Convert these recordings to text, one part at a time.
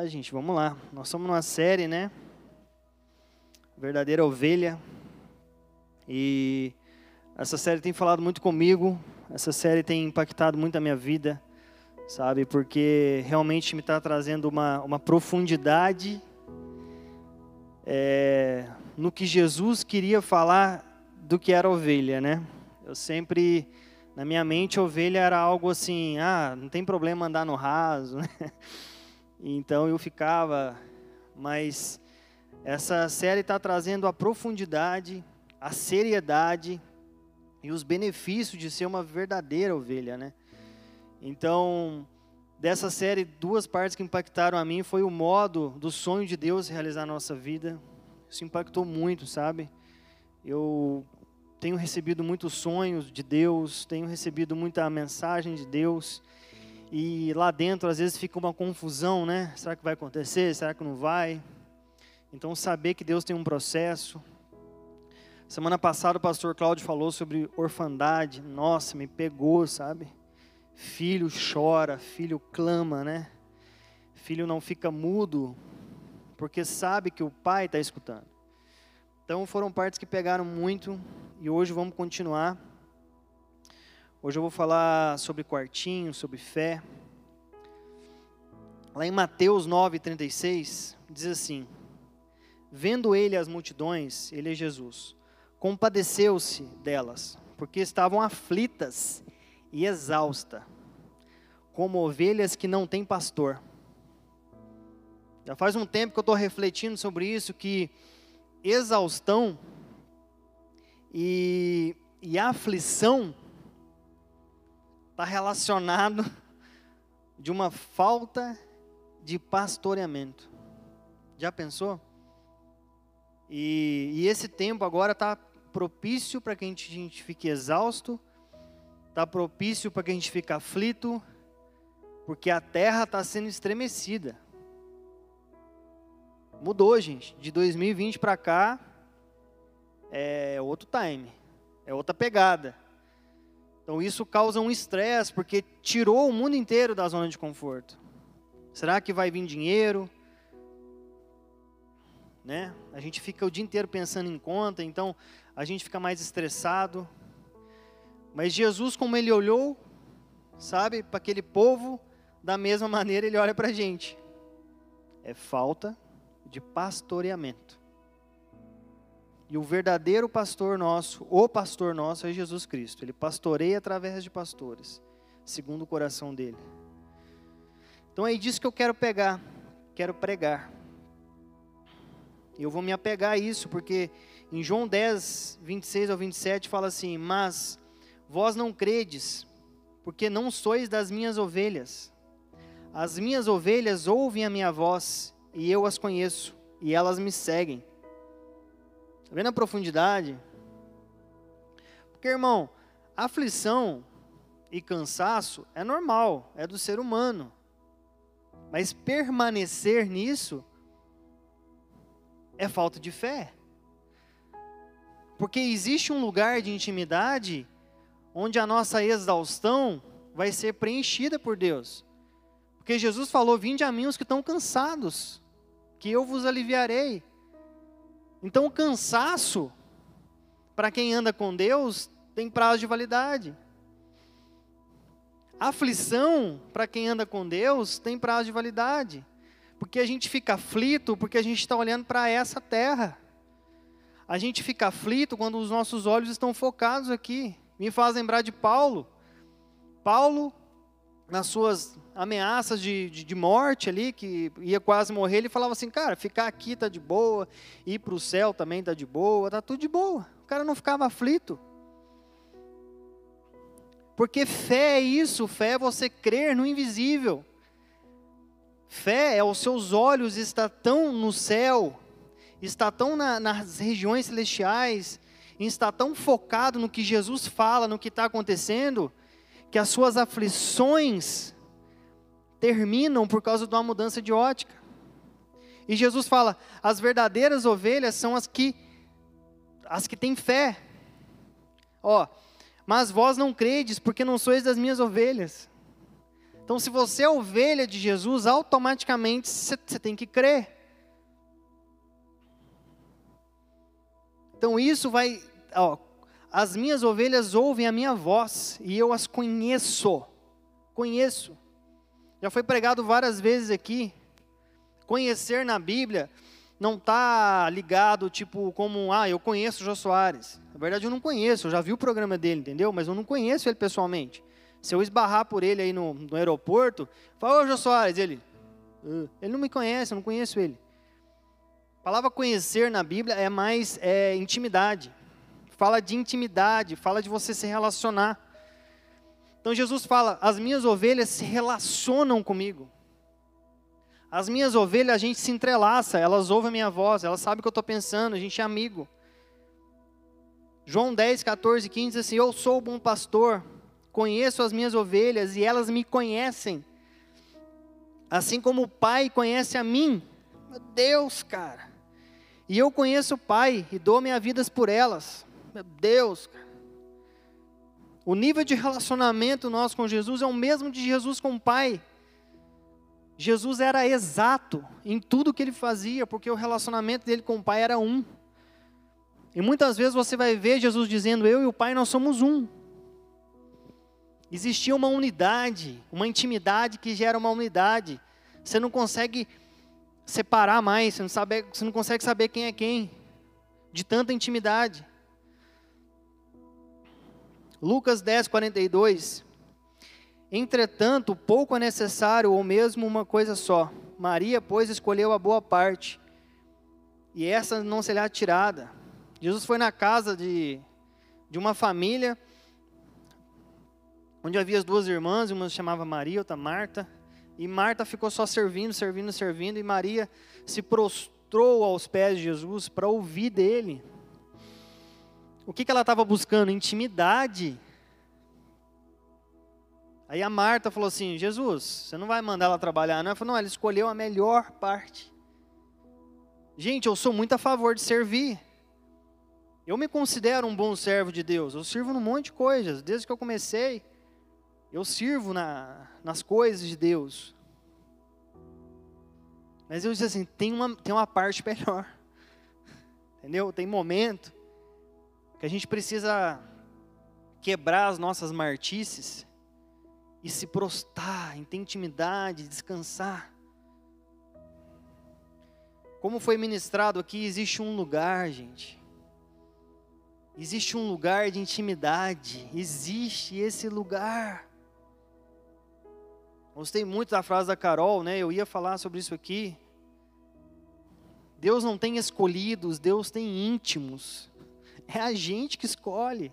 Tá, gente, vamos lá. Nós somos numa série, né? Verdadeira Ovelha. E essa série tem falado muito comigo. Essa série tem impactado muito a minha vida, sabe? Porque realmente me está trazendo uma, uma profundidade é, no que Jesus queria falar do que era ovelha, né? Eu sempre, na minha mente, ovelha era algo assim, ah, não tem problema andar no raso, né? Então eu ficava, mas essa série está trazendo a profundidade, a seriedade e os benefícios de ser uma verdadeira ovelha, né? Então, dessa série, duas partes que impactaram a mim foi o modo do sonho de Deus realizar a nossa vida. Isso impactou muito, sabe? Eu tenho recebido muitos sonhos de Deus, tenho recebido muita mensagem de Deus. E lá dentro, às vezes, fica uma confusão, né? Será que vai acontecer? Será que não vai? Então, saber que Deus tem um processo. Semana passada, o pastor Cláudio falou sobre orfandade. Nossa, me pegou, sabe? Filho chora, filho clama, né? Filho não fica mudo, porque sabe que o pai está escutando. Então, foram partes que pegaram muito, e hoje vamos continuar. Hoje eu vou falar sobre quartinho, sobre fé. Lá em Mateus 9:36 diz assim: Vendo ele as multidões, ele é Jesus, compadeceu-se delas, porque estavam aflitas e exaustas, como ovelhas que não têm pastor. Já faz um tempo que eu estou refletindo sobre isso, que exaustão e, e aflição está relacionado de uma falta de pastoreamento. Já pensou? E, e esse tempo agora está propício para que a gente, a gente fique exausto, está propício para que a gente fique aflito, porque a terra está sendo estremecida. Mudou, gente. De 2020 para cá é outro time, é outra pegada. Então isso causa um estresse, porque tirou o mundo inteiro da zona de conforto. Será que vai vir dinheiro? Né? A gente fica o dia inteiro pensando em conta, então a gente fica mais estressado. Mas Jesus, como ele olhou, sabe, para aquele povo, da mesma maneira ele olha para a gente. É falta de pastoreamento. E o verdadeiro pastor nosso, o pastor nosso é Jesus Cristo. Ele pastoreia através de pastores, segundo o coração dele. Então é disso que eu quero pegar, quero pregar. E eu vou me apegar a isso, porque em João 10, 26 ao 27 fala assim: Mas vós não credes, porque não sois das minhas ovelhas. As minhas ovelhas ouvem a minha voz, e eu as conheço, e elas me seguem. Está vendo a profundidade? Porque, irmão, aflição e cansaço é normal, é do ser humano. Mas permanecer nisso é falta de fé. Porque existe um lugar de intimidade onde a nossa exaustão vai ser preenchida por Deus. Porque Jesus falou: Vinde a mim os que estão cansados, que eu vos aliviarei. Então o cansaço, para quem anda com Deus, tem prazo de validade. A aflição, para quem anda com Deus, tem prazo de validade. Porque a gente fica aflito porque a gente está olhando para essa terra. A gente fica aflito quando os nossos olhos estão focados aqui. Me faz lembrar de Paulo. Paulo, nas suas ameaças de, de, de, morte ali, que ia quase morrer, ele falava assim, cara, ficar aqui tá de boa, ir para o céu também tá de boa, tá tudo de boa. O cara não ficava aflito. Porque fé é isso, fé é você crer no invisível. Fé é os seus olhos estar tão no céu, está tão na, nas regiões celestiais, está tão focado no que Jesus fala, no que está acontecendo, que as suas aflições terminam por causa de uma mudança de ótica. E Jesus fala: as verdadeiras ovelhas são as que as que têm fé. Ó, mas vós não credes porque não sois das minhas ovelhas. Então, se você é ovelha de Jesus, automaticamente você tem que crer. Então, isso vai. Ó, as minhas ovelhas ouvem a minha voz e eu as conheço. Conheço. Já foi pregado várias vezes aqui. Conhecer na Bíblia não está ligado, tipo, como, ah, eu conheço o Jô Soares. Na verdade, eu não conheço, eu já vi o programa dele, entendeu? Mas eu não conheço ele pessoalmente. Se eu esbarrar por ele aí no, no aeroporto, fala, ô Jô Soares, ele, ele não me conhece, eu não conheço ele. A palavra conhecer na Bíblia é mais é, intimidade. Fala de intimidade, fala de você se relacionar. Então Jesus fala: as minhas ovelhas se relacionam comigo. As minhas ovelhas, a gente se entrelaça, elas ouvem a minha voz, elas sabem o que eu estou pensando, a gente é amigo. João 10, 14, 15 diz assim: Eu sou o bom pastor, conheço as minhas ovelhas e elas me conhecem. Assim como o Pai conhece a mim. Meu Deus, cara. E eu conheço o Pai e dou minha vida por elas. Meu Deus, cara. O nível de relacionamento nosso com Jesus é o mesmo de Jesus com o Pai. Jesus era exato em tudo que ele fazia, porque o relacionamento dele com o Pai era um. E muitas vezes você vai ver Jesus dizendo: Eu e o Pai nós somos um. Existia uma unidade, uma intimidade que gera uma unidade. Você não consegue separar mais, você não, sabe, você não consegue saber quem é quem, de tanta intimidade. Lucas 10, 42 Entretanto, pouco é necessário, ou mesmo uma coisa só. Maria, pois, escolheu a boa parte, e essa não será tirada. Jesus foi na casa de, de uma família, onde havia as duas irmãs, uma se chamava Maria, outra Marta, e Marta ficou só servindo, servindo, servindo, e Maria se prostrou aos pés de Jesus para ouvir dele. O que, que ela estava buscando? Intimidade Aí a Marta falou assim: Jesus, você não vai mandar ela trabalhar, não? Eu falei: não, ela escolheu a melhor parte. Gente, eu sou muito a favor de servir. Eu me considero um bom servo de Deus. Eu sirvo num monte de coisas. Desde que eu comecei, eu sirvo na, nas coisas de Deus. Mas eu disse assim: tem uma, tem uma parte melhor. Entendeu? Tem momento que a gente precisa quebrar as nossas martices e se prostrar, em ter intimidade, descansar. Como foi ministrado aqui, existe um lugar, gente. Existe um lugar de intimidade. Existe esse lugar. Gostei muito da frase da Carol, né? Eu ia falar sobre isso aqui. Deus não tem escolhidos, Deus tem íntimos. É a gente que escolhe.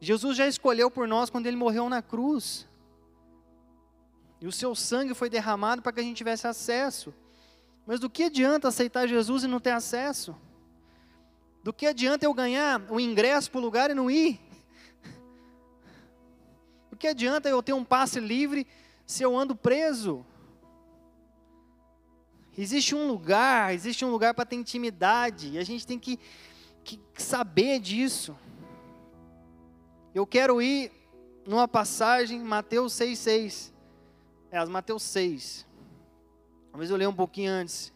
Jesus já escolheu por nós quando ele morreu na cruz. E o seu sangue foi derramado para que a gente tivesse acesso. Mas do que adianta aceitar Jesus e não ter acesso? Do que adianta eu ganhar o ingresso para o lugar e não ir? Do que adianta eu ter um passe livre se eu ando preso? Existe um lugar, existe um lugar para ter intimidade, e a gente tem que, que saber disso. Eu quero ir numa passagem, Mateus 6,6. É, Mateus 6. Talvez eu leia um pouquinho antes.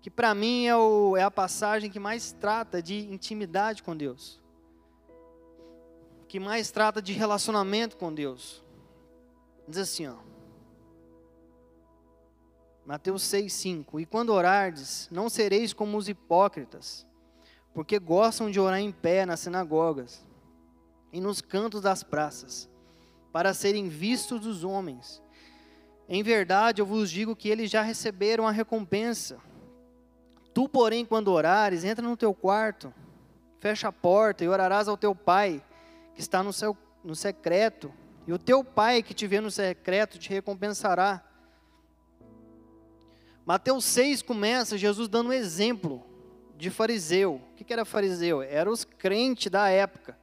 Que para mim é, o, é a passagem que mais trata de intimidade com Deus. Que mais trata de relacionamento com Deus. Diz assim, ó. Mateus 6, 5. E quando orardes, não sereis como os hipócritas, porque gostam de orar em pé nas sinagogas e nos cantos das praças, para serem vistos dos homens. Em verdade, eu vos digo que eles já receberam a recompensa. Tu, porém, quando orares, entra no teu quarto, fecha a porta e orarás ao teu pai, que está no, seu, no secreto, e o teu pai que te vê no secreto te recompensará. Mateus 6 começa Jesus dando um exemplo de fariseu. O que era fariseu? Era os crentes da época,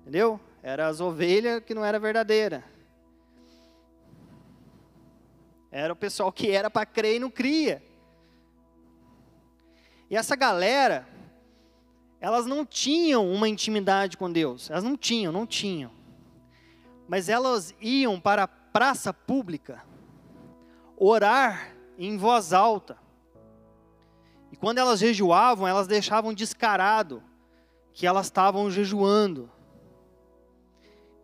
entendeu? Era as ovelhas que não era verdadeira. Era o pessoal que era para crer e não cria. E essa galera, elas não tinham uma intimidade com Deus. Elas não tinham, não tinham. Mas elas iam para a praça pública, orar em voz alta. Quando elas jejuavam, elas deixavam descarado que elas estavam jejuando.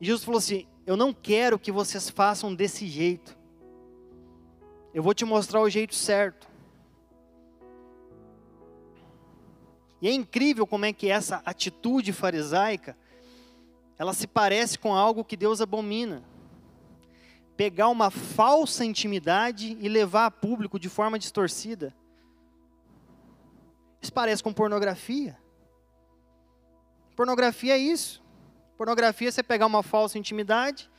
E Jesus falou assim: Eu não quero que vocês façam desse jeito. Eu vou te mostrar o jeito certo. E é incrível como é que essa atitude farisaica, ela se parece com algo que Deus abomina. Pegar uma falsa intimidade e levar a público de forma distorcida. Isso parece com pornografia. Pornografia é isso. Pornografia é você pegar uma falsa intimidade,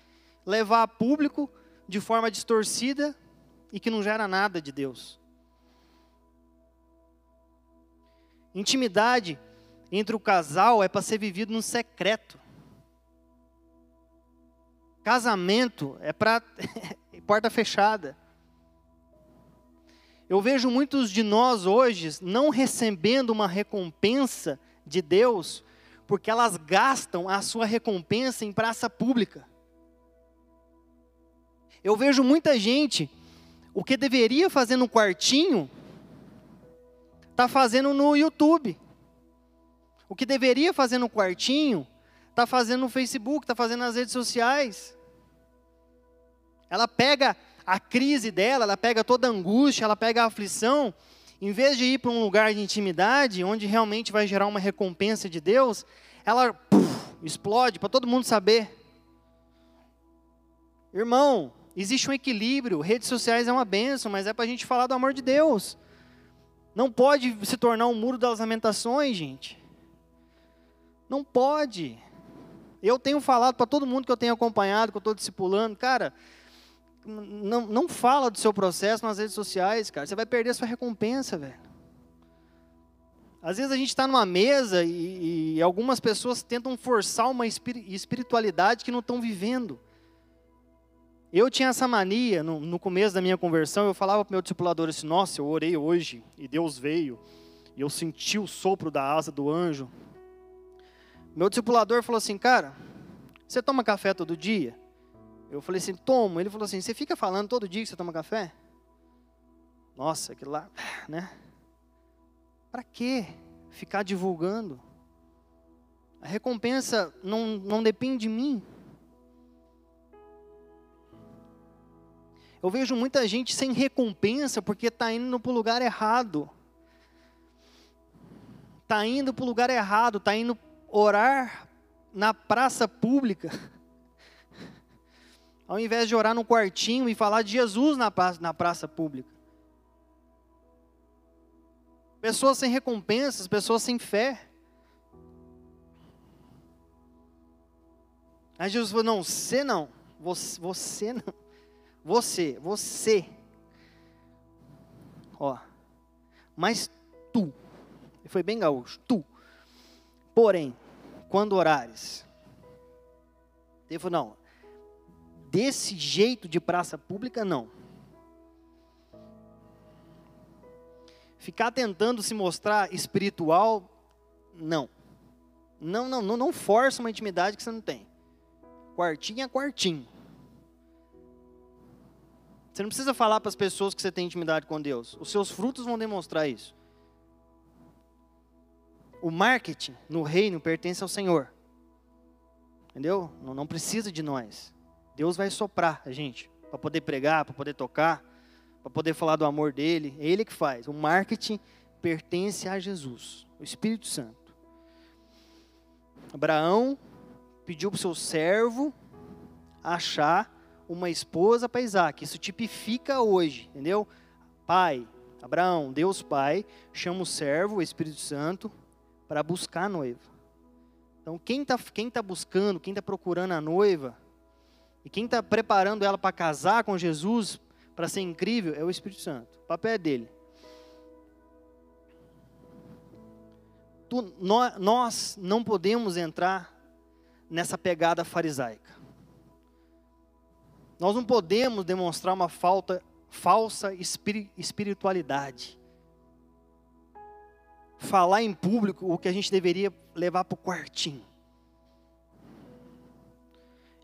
levar a público de forma distorcida e que não gera nada de Deus. Intimidade entre o casal é para ser vivido no secreto. Casamento é para porta fechada. Eu vejo muitos de nós hoje não recebendo uma recompensa de Deus, porque elas gastam a sua recompensa em praça pública. Eu vejo muita gente, o que deveria fazer no quartinho, está fazendo no YouTube. O que deveria fazer no quartinho, está fazendo no Facebook, está fazendo nas redes sociais. Ela pega a crise dela, ela pega toda a angústia, ela pega a aflição, em vez de ir para um lugar de intimidade, onde realmente vai gerar uma recompensa de Deus, ela puf, explode para todo mundo saber. Irmão, existe um equilíbrio, redes sociais é uma benção, mas é para a gente falar do amor de Deus. Não pode se tornar um muro das lamentações, gente. Não pode. Eu tenho falado para todo mundo que eu tenho acompanhado, que eu estou discipulando, cara, não, não fala do seu processo nas redes sociais, cara. Você vai perder a sua recompensa, velho. Às vezes a gente está numa mesa e, e, algumas pessoas tentam forçar uma espiritualidade que não estão vivendo. Eu tinha essa mania, no, no começo da minha conversão, eu falava para o meu discipulador assim, nossa, eu orei hoje e Deus veio, e eu senti o sopro da asa do anjo. Meu discipulador falou assim, cara, você toma café todo dia? Eu falei assim, tomo. Ele falou assim, você fica falando todo dia que você toma café? Nossa, aquilo lá, né? Para que ficar divulgando? A recompensa não, não depende de mim. Eu vejo muita gente sem recompensa porque está indo para o lugar errado. Está indo para o lugar errado, está indo orar na praça pública ao invés de orar no quartinho e falar de Jesus na praça, na praça pública. Pessoas sem recompensas, pessoas sem fé. Aí Jesus falou: não, você não, você, você não, você, você. Ó, mas tu, foi bem gaúcho, tu. Porém, quando orares, ele falou: não, desse jeito de praça pública, não. Ficar tentando se mostrar espiritual, não. Não, não, não, não força uma intimidade que você não tem. Quartinho é quartinho. Você não precisa falar para as pessoas que você tem intimidade com Deus. Os seus frutos vão demonstrar isso. O marketing no reino pertence ao Senhor. Entendeu? Não, não precisa de nós. Deus vai soprar a gente para poder pregar, para poder tocar, para poder falar do amor dele. É ele que faz. O marketing pertence a Jesus, o Espírito Santo. Abraão pediu para o seu servo achar uma esposa para Isaac. Isso tipifica hoje, entendeu? Pai, Abraão, Deus Pai, chama o servo, o Espírito Santo, para buscar a noiva. Então, quem está quem tá buscando, quem está procurando a noiva, e quem está preparando ela para casar com Jesus, para ser incrível, é o Espírito Santo. O papel é dele. Tu, nós, nós não podemos entrar nessa pegada farisaica. Nós não podemos demonstrar uma falta, falsa espiritualidade. Falar em público o que a gente deveria levar para o quartinho.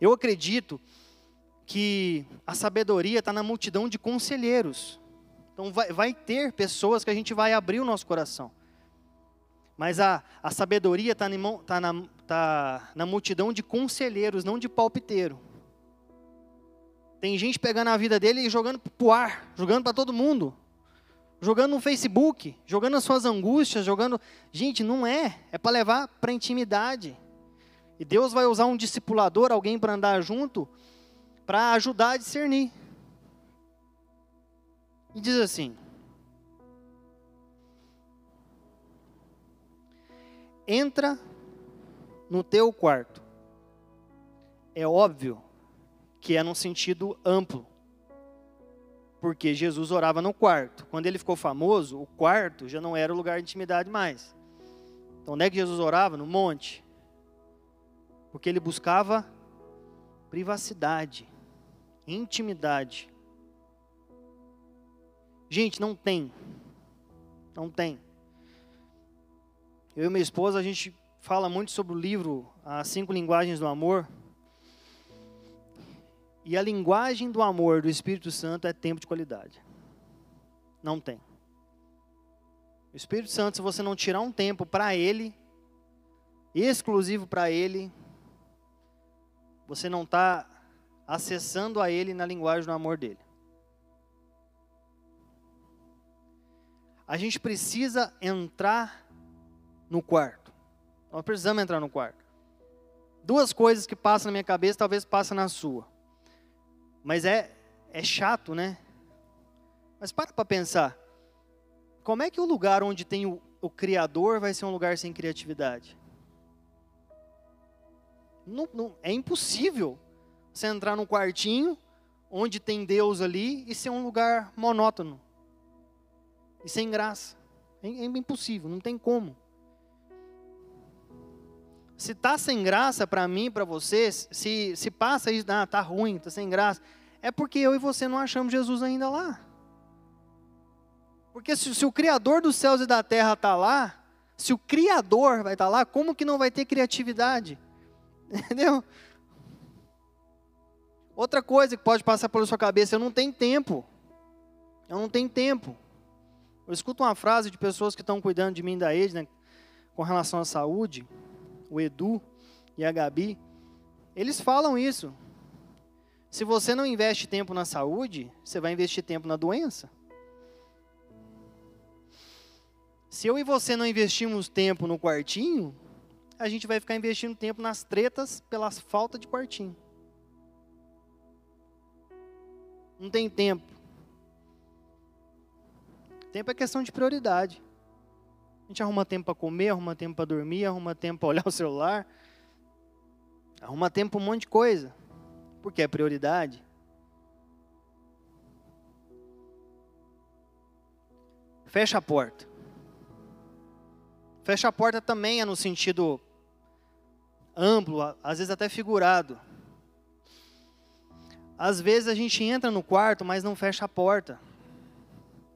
Eu acredito que a sabedoria está na multidão de conselheiros. Então vai, vai, ter pessoas que a gente vai abrir o nosso coração. Mas a, a sabedoria está tá na, tá na multidão de conselheiros, não de palpiteiro. Tem gente pegando a vida dele e jogando para o ar, jogando para todo mundo. Jogando no Facebook, jogando as suas angústias, jogando. Gente, não é. É para levar para intimidade. E Deus vai usar um discipulador, alguém para andar junto, para ajudar a discernir. E diz assim: Entra no teu quarto. É óbvio que é num sentido amplo. Porque Jesus orava no quarto. Quando ele ficou famoso, o quarto já não era o lugar de intimidade mais. Então, onde é que Jesus orava? No monte. Porque ele buscava privacidade, intimidade. Gente, não tem. Não tem. Eu e minha esposa, a gente fala muito sobre o livro As Cinco Linguagens do Amor. E a linguagem do amor do Espírito Santo é tempo de qualidade. Não tem. O Espírito Santo, se você não tirar um tempo para Ele, exclusivo para Ele, você não está acessando a Ele na linguagem do amor dele. A gente precisa entrar no quarto. Nós precisamos entrar no quarto. Duas coisas que passam na minha cabeça, talvez passem na sua. Mas é, é chato, né? Mas para para pensar. Como é que o lugar onde tem o, o Criador vai ser um lugar sem criatividade? Não, não, é impossível você entrar num quartinho onde tem Deus ali e ser um lugar monótono e sem graça. É, é impossível, não tem como. Se tá sem graça para mim, para você, se, se passa isso, ah, tá ruim, tá sem graça, é porque eu e você não achamos Jesus ainda lá. Porque se, se o Criador dos céus e da terra está lá, se o Criador vai estar tá lá, como que não vai ter criatividade? Entendeu? Outra coisa que pode passar pela sua cabeça, eu não tenho tempo. Eu não tenho tempo. Eu escuto uma frase de pessoas que estão cuidando de mim da Edna, né, com relação à saúde o Edu e a Gabi, eles falam isso. Se você não investe tempo na saúde, você vai investir tempo na doença. Se eu e você não investimos tempo no quartinho, a gente vai ficar investindo tempo nas tretas pela falta de quartinho. Não tem tempo. Tempo é questão de prioridade. A gente arruma tempo para comer, arruma tempo para dormir, arruma tempo para olhar o celular, arruma tempo para um monte de coisa, porque é prioridade. Fecha a porta. Fecha a porta também é no sentido amplo, às vezes até figurado. Às vezes a gente entra no quarto, mas não fecha a porta.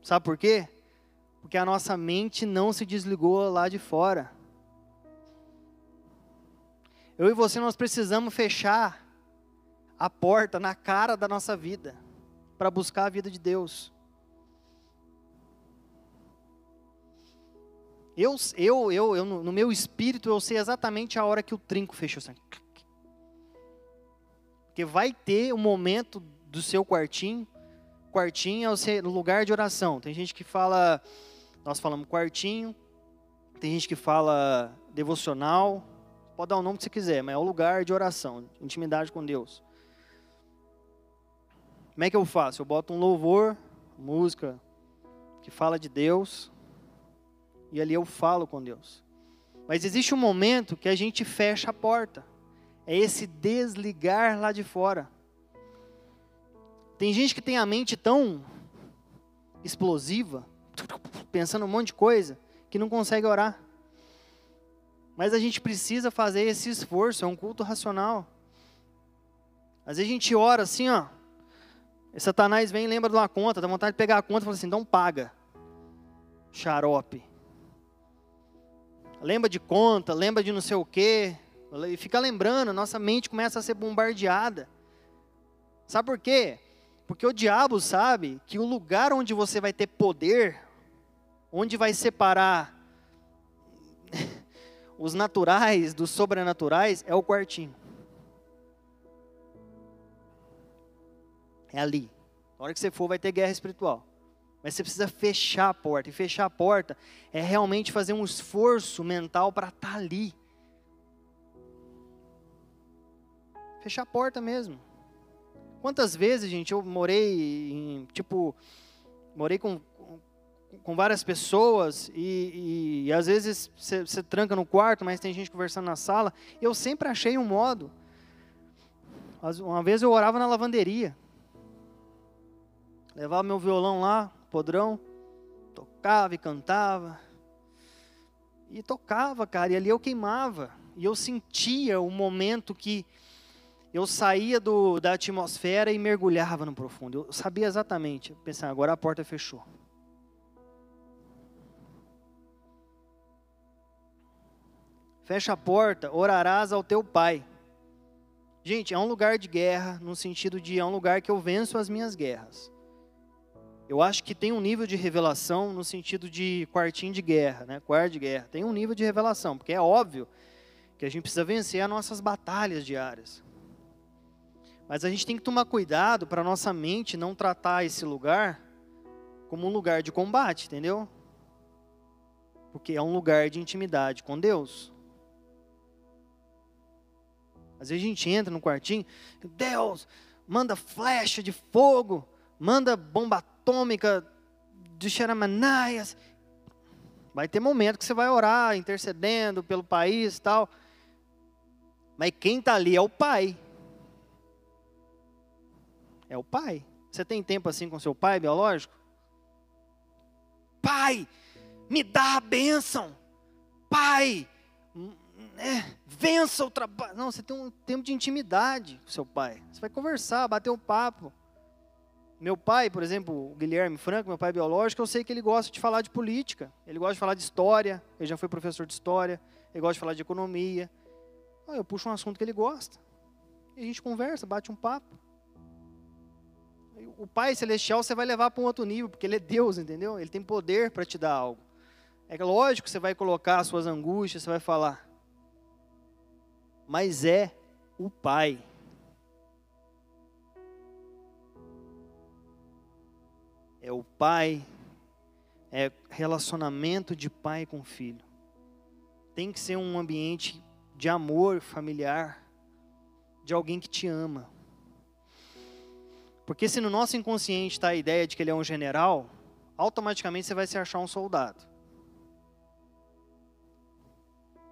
Sabe por quê? porque a nossa mente não se desligou lá de fora. Eu e você, nós precisamos fechar a porta na cara da nossa vida, para buscar a vida de Deus. Eu, eu, eu, eu, no meu espírito, eu sei exatamente a hora que o trinco fechou. Assim. Porque vai ter um momento do seu quartinho, quartinho é o seu lugar de oração. Tem gente que fala nós falamos quartinho, tem gente que fala devocional, pode dar o nome que você quiser, mas é o lugar de oração, intimidade com Deus. Como é que eu faço? Eu boto um louvor, música que fala de Deus, e ali eu falo com Deus. Mas existe um momento que a gente fecha a porta. É esse desligar lá de fora. Tem gente que tem a mente tão explosiva pensando um monte de coisa, que não consegue orar. Mas a gente precisa fazer esse esforço, é um culto racional. Às vezes a gente ora assim, ó. Satanás vem e lembra de uma conta, dá vontade de pegar a conta e fala assim, então paga. Xarope. Lembra de conta, lembra de não sei o quê. E fica lembrando, nossa mente começa a ser bombardeada. Sabe por quê? Porque o diabo sabe que o lugar onde você vai ter poder, onde vai separar os naturais dos sobrenaturais, é o quartinho. É ali. Na hora que você for, vai ter guerra espiritual. Mas você precisa fechar a porta. E fechar a porta é realmente fazer um esforço mental para estar tá ali. Fechar a porta mesmo. Quantas vezes, gente, eu morei em, tipo, morei com, com várias pessoas e, e, e às vezes você tranca no quarto, mas tem gente conversando na sala. Eu sempre achei um modo. Uma vez eu orava na lavanderia. Levava meu violão lá, podrão, tocava e cantava. E tocava, cara, e ali eu queimava. E eu sentia o momento que eu saía do, da atmosfera e mergulhava no profundo. Eu sabia exatamente. Eu pensava, agora a porta fechou. Fecha a porta, orarás ao teu pai. Gente, é um lugar de guerra, no sentido de é um lugar que eu venço as minhas guerras. Eu acho que tem um nível de revelação no sentido de quartinho de guerra, né? Quarto de guerra. Tem um nível de revelação, porque é óbvio que a gente precisa vencer as nossas batalhas diárias. Mas a gente tem que tomar cuidado para nossa mente não tratar esse lugar como um lugar de combate, entendeu? Porque é um lugar de intimidade com Deus. Às vezes a gente entra no quartinho, Deus, manda flecha de fogo, manda bomba atômica de xeramanaias. Vai ter momento que você vai orar, intercedendo pelo país e tal. Mas quem está ali é o Pai. É o pai. Você tem tempo assim com seu pai biológico? Pai, me dá a bênção. Pai, é, vença o trabalho. Não, você tem um tempo de intimidade com seu pai. Você vai conversar, bater um papo. Meu pai, por exemplo, o Guilherme Franco, meu pai biológico, eu sei que ele gosta de falar de política. Ele gosta de falar de história. Ele já foi professor de história. Ele gosta de falar de economia. Ah, eu puxo um assunto que ele gosta. E a gente conversa, bate um papo o Pai Celestial você vai levar para um outro nível, porque Ele é Deus, entendeu? Ele tem poder para te dar algo. É lógico que você vai colocar as suas angústias, você vai falar. Mas é o Pai. É o Pai, é relacionamento de pai com filho. Tem que ser um ambiente de amor familiar, de alguém que te ama. Porque se no nosso inconsciente está a ideia de que ele é um general, automaticamente você vai se achar um soldado.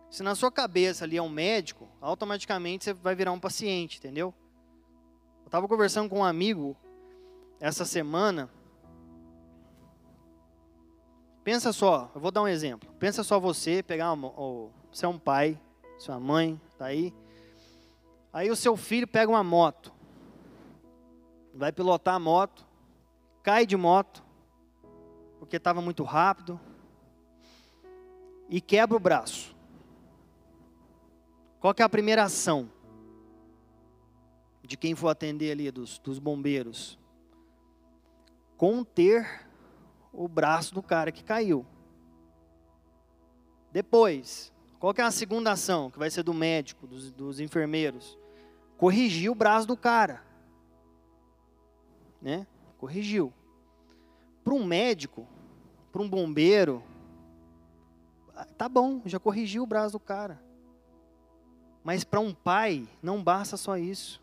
Se na sua cabeça ali é um médico, automaticamente você vai virar um paciente, entendeu? Eu estava conversando com um amigo essa semana. Pensa só, eu vou dar um exemplo. Pensa só você pegar uma, você é um pai, sua mãe está aí. Aí o seu filho pega uma moto vai pilotar a moto, cai de moto, porque estava muito rápido, e quebra o braço. Qual é a primeira ação de quem for atender ali, dos, dos bombeiros? Conter o braço do cara que caiu. Depois, qual é a segunda ação, que vai ser do médico, dos, dos enfermeiros? Corrigir o braço do cara né? Corrigiu. Para um médico, para um bombeiro, tá bom, já corrigiu o braço do cara. Mas para um pai, não basta só isso.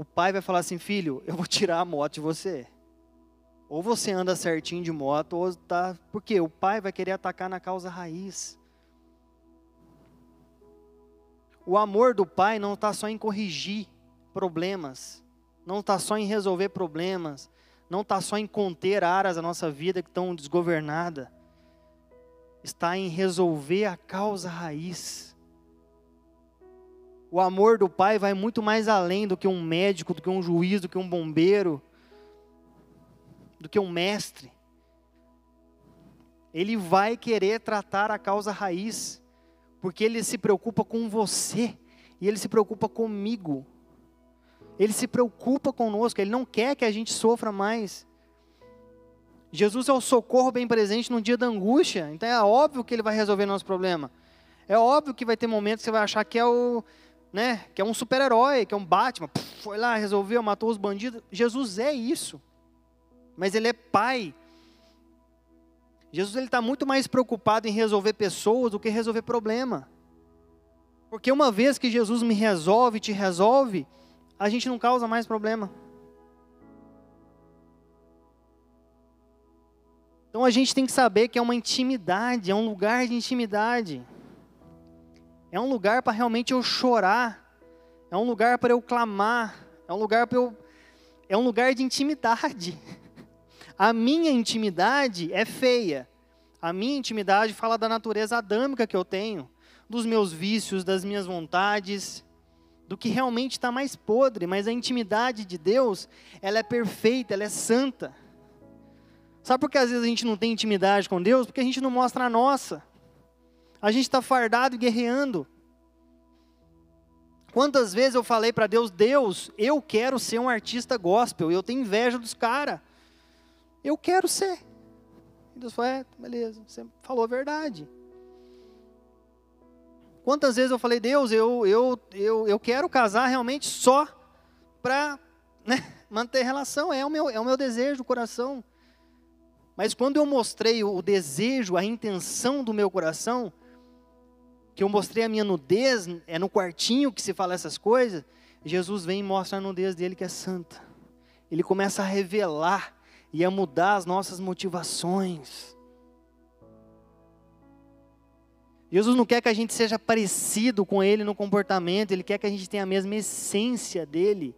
O pai vai falar assim: filho, eu vou tirar a moto de você. Ou você anda certinho de moto, ou tá. Porque o pai vai querer atacar na causa raiz. O amor do pai não está só em corrigir problemas, não está só em resolver problemas, não está só em conter áreas da nossa vida que estão desgovernadas, está em resolver a causa raiz. O amor do pai vai muito mais além do que um médico, do que um juiz, do que um bombeiro, do que um mestre. Ele vai querer tratar a causa raiz porque ele se preocupa com você, e ele se preocupa comigo. Ele se preocupa conosco, ele não quer que a gente sofra mais. Jesus é o socorro bem presente no dia da angústia, então é óbvio que ele vai resolver nosso problema. É óbvio que vai ter momentos que você vai achar que é o, né, que é um super-herói, que é um Batman, Puf, foi lá, resolveu, matou os bandidos. Jesus é isso. Mas ele é pai. Jesus ele está muito mais preocupado em resolver pessoas do que resolver problema. Porque uma vez que Jesus me resolve, te resolve, a gente não causa mais problema. Então a gente tem que saber que é uma intimidade, é um lugar de intimidade. É um lugar para realmente eu chorar. É um lugar para eu clamar. É um lugar para eu é um lugar de intimidade. A minha intimidade é feia. A minha intimidade fala da natureza adâmica que eu tenho, dos meus vícios, das minhas vontades, do que realmente está mais podre. Mas a intimidade de Deus, ela é perfeita, ela é santa. Sabe por que às vezes a gente não tem intimidade com Deus? Porque a gente não mostra a nossa. A gente está fardado e guerreando. Quantas vezes eu falei para Deus, Deus, eu quero ser um artista gospel, eu tenho inveja dos caras. Eu quero ser. E Deus falou, é, beleza, você falou a verdade. Quantas vezes eu falei, Deus, eu, eu, eu, eu quero casar realmente só para né, manter relação, é o, meu, é o meu desejo do coração. Mas quando eu mostrei o desejo, a intenção do meu coração, que eu mostrei a minha nudez, é no quartinho que se fala essas coisas, Jesus vem e mostra a nudez dele que é santa. Ele começa a revelar e a mudar as nossas motivações. Jesus não quer que a gente seja parecido com Ele no comportamento, Ele quer que a gente tenha a mesma essência dele.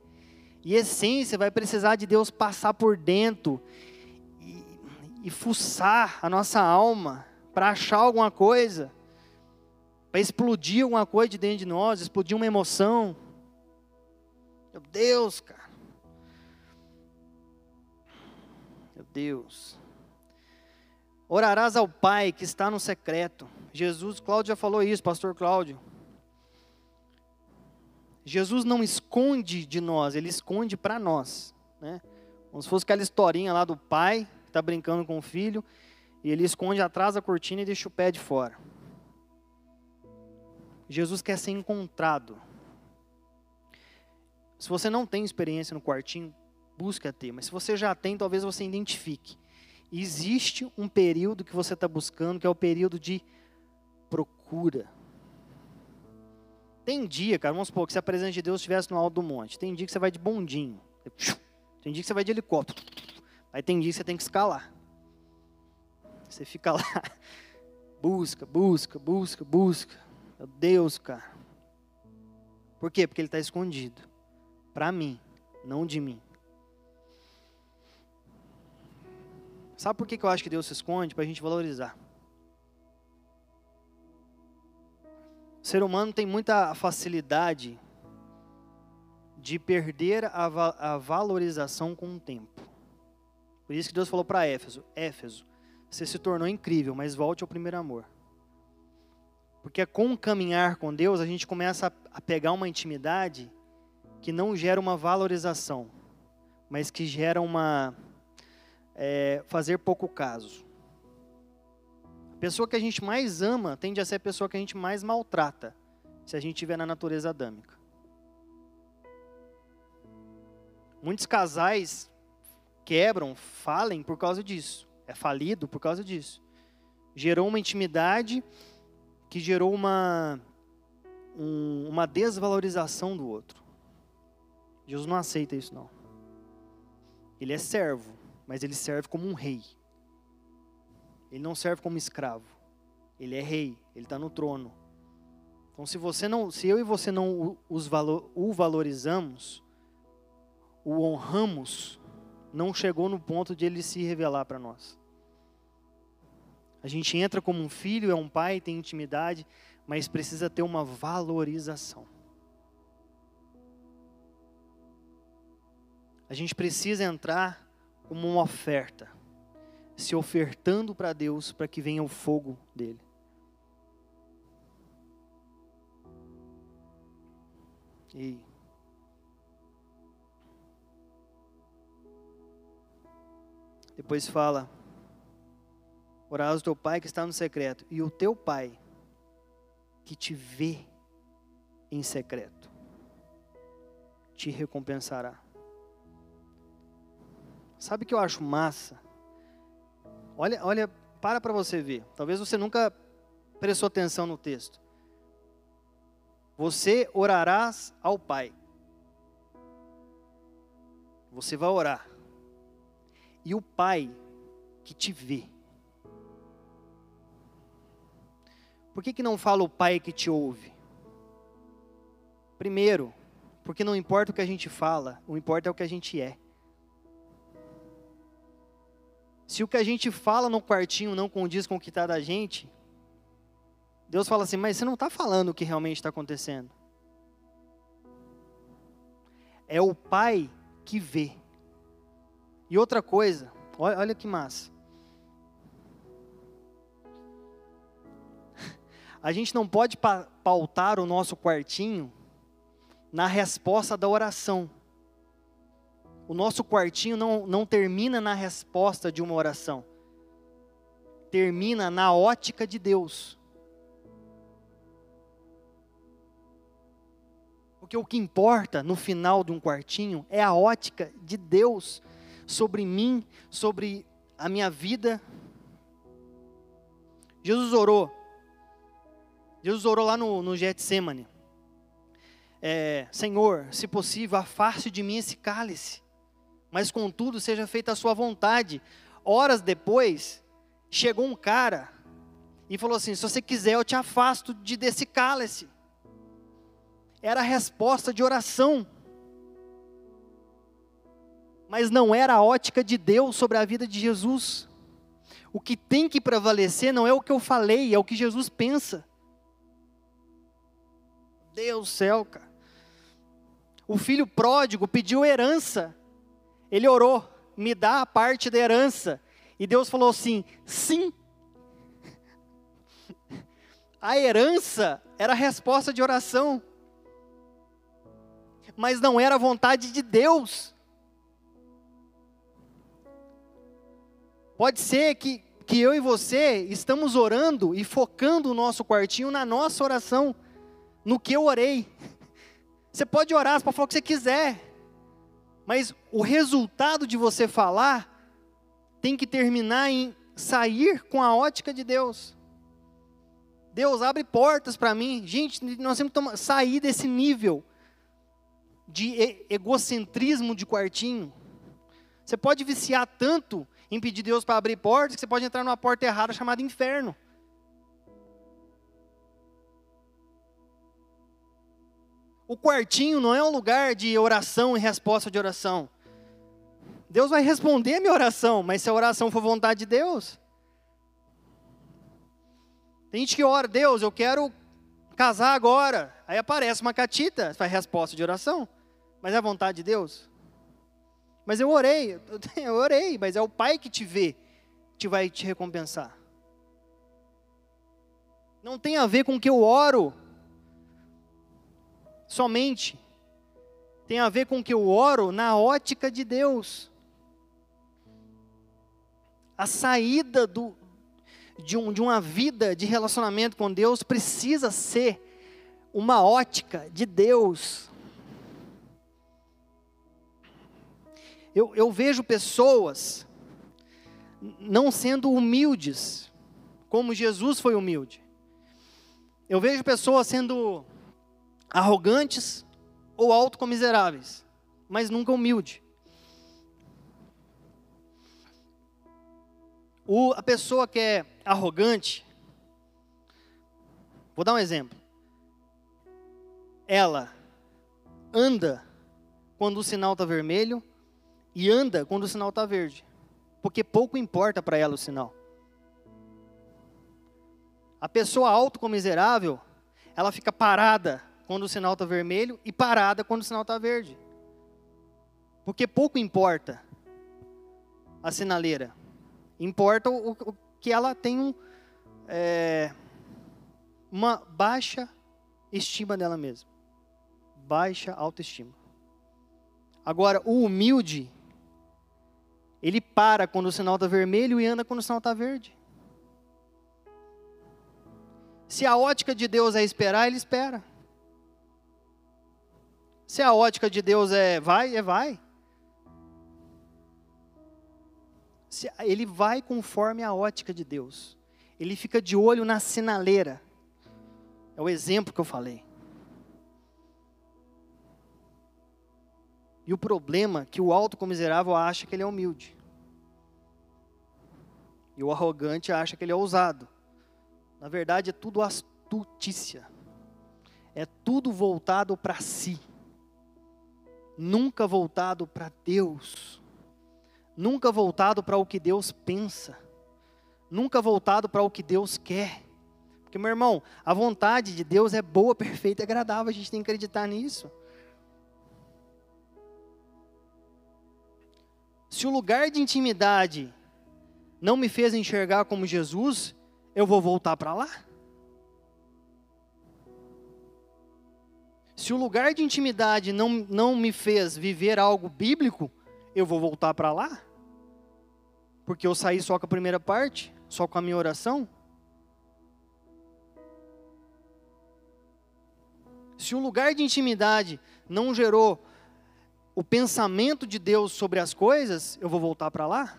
E essência vai precisar de Deus passar por dentro e, e fuçar a nossa alma para achar alguma coisa para explodir alguma coisa de dentro de nós, explodir uma emoção. Meu Deus, cara. Meu Deus. Orarás ao Pai que está no secreto. Jesus, Cláudio já falou isso, pastor Cláudio. Jesus não esconde de nós, ele esconde para nós. Né? Como se fosse aquela historinha lá do pai que está brincando com o filho, e ele esconde atrás da cortina e deixa o pé de fora. Jesus quer ser encontrado. Se você não tem experiência no quartinho, busca ter. Mas se você já tem, talvez você identifique. Existe um período que você está buscando, que é o período de procura. Tem dia, cara, vamos supor que se a presença de Deus estivesse no alto do monte. Tem dia que você vai de bondinho. Tem dia que você vai de helicóptero. Aí tem dia que você tem que escalar. Você fica lá, busca, busca, busca, busca. Deus, cara. Por quê? Porque ele está escondido. Para mim, não de mim. Sabe por que eu acho que Deus se esconde? Para a gente valorizar. O ser humano tem muita facilidade de perder a, va a valorização com o tempo. Por isso que Deus falou para Éfeso: Éfeso, você se tornou incrível, mas volte ao primeiro amor. Porque com o caminhar com Deus, a gente começa a pegar uma intimidade que não gera uma valorização, mas que gera uma. É, fazer pouco caso. A pessoa que a gente mais ama tende a ser a pessoa que a gente mais maltrata, se a gente estiver na natureza adâmica. Muitos casais quebram, falem por causa disso. É falido por causa disso. Gerou uma intimidade que gerou uma, um, uma desvalorização do outro. Jesus não aceita isso, não. Ele é servo, mas ele serve como um rei. Ele não serve como escravo. Ele é rei, ele está no trono. Então, se você não, se eu e você não os valor, o valorizamos, o honramos, não chegou no ponto de ele se revelar para nós. A gente entra como um filho, é um pai, tem intimidade, mas precisa ter uma valorização. A gente precisa entrar como uma oferta, se ofertando para Deus para que venha o fogo dele. E depois fala: Orarás o teu pai que está no secreto, e o teu pai que te vê em secreto te recompensará. Sabe o que eu acho massa? Olha, olha, para para você ver. Talvez você nunca prestou atenção no texto. Você orarás ao Pai. Você vai orar. E o Pai que te vê. Por que, que não fala o Pai que te ouve? Primeiro, porque não importa o que a gente fala, o importa é o que a gente é. Se o que a gente fala no quartinho não condiz com o que está da gente, Deus fala assim, mas você não está falando o que realmente está acontecendo. É o Pai que vê. E outra coisa, olha, olha que massa. A gente não pode pautar o nosso quartinho na resposta da oração. O nosso quartinho não, não termina na resposta de uma oração, termina na ótica de Deus. Porque o que importa no final de um quartinho é a ótica de Deus sobre mim, sobre a minha vida. Jesus orou. Jesus orou lá no, no Getsemane. É, Senhor, se possível, afaste de mim esse cálice mas contudo seja feita a sua vontade. Horas depois, chegou um cara e falou assim: se você quiser, eu te afasto de desse cálice. Era a resposta de oração. Mas não era a ótica de Deus sobre a vida de Jesus. O que tem que prevalecer não é o que eu falei, é o que Jesus pensa. Deus céu, cara. O filho pródigo pediu herança. Ele orou, me dá a parte da herança. E Deus falou assim: sim. A herança era a resposta de oração, mas não era a vontade de Deus. Pode ser que, que eu e você estamos orando e focando o nosso quartinho na nossa oração, no que eu orei. Você pode orar, você pode falar o que você quiser. Mas o resultado de você falar tem que terminar em sair com a ótica de Deus. Deus abre portas para mim. Gente, nós temos que sair desse nível de egocentrismo de quartinho. Você pode viciar tanto em pedir Deus para abrir portas que você pode entrar numa porta errada chamada inferno. O quartinho não é um lugar de oração e resposta de oração. Deus vai responder a minha oração, mas se a oração for vontade de Deus. Tem gente que ora, Deus, eu quero casar agora. Aí aparece uma catita, faz resposta de oração. Mas é a vontade de Deus? Mas eu orei, eu orei, mas é o Pai que te vê, que vai te recompensar. Não tem a ver com o que eu oro, somente. Tem a ver com que eu oro na ótica de Deus. A saída do, de, um, de uma vida de relacionamento com Deus precisa ser uma ótica de Deus. Eu, eu vejo pessoas não sendo humildes, como Jesus foi humilde. Eu vejo pessoas sendo arrogantes ou autocomiseráveis, mas nunca humilde. O, a pessoa que é arrogante, vou dar um exemplo. Ela anda quando o sinal está vermelho e anda quando o sinal está verde, porque pouco importa para ela o sinal. A pessoa autocomiserável, ela fica parada quando o sinal está vermelho e parada quando o sinal está verde. Porque pouco importa a sinaleira. Importa o, o que ela tem um, é, uma baixa estima dela mesma. baixa autoestima. Agora, o humilde, ele para quando o sinal está vermelho e anda quando o sinal está verde. Se a ótica de Deus é esperar, ele espera. Se a ótica de Deus é vai, é vai. Se, ele vai conforme a ótica de Deus. Ele fica de olho na sinaleira. É o exemplo que eu falei. E o problema é que o autocomiserável acha que ele é humilde. E o arrogante acha que ele é ousado. Na verdade, é tudo astutícia. É tudo voltado para si. Nunca voltado para Deus. Nunca voltado para o que Deus pensa. Nunca voltado para o que Deus quer. Porque, meu irmão, a vontade de Deus é boa, perfeita e agradável. A gente tem que acreditar nisso. Se o lugar de intimidade não me fez enxergar como Jesus, eu vou voltar para lá? Se o lugar de intimidade não, não me fez viver algo bíblico, eu vou voltar para lá? Porque eu saí só com a primeira parte, só com a minha oração? Se o lugar de intimidade não gerou o pensamento de Deus sobre as coisas, eu vou voltar para lá?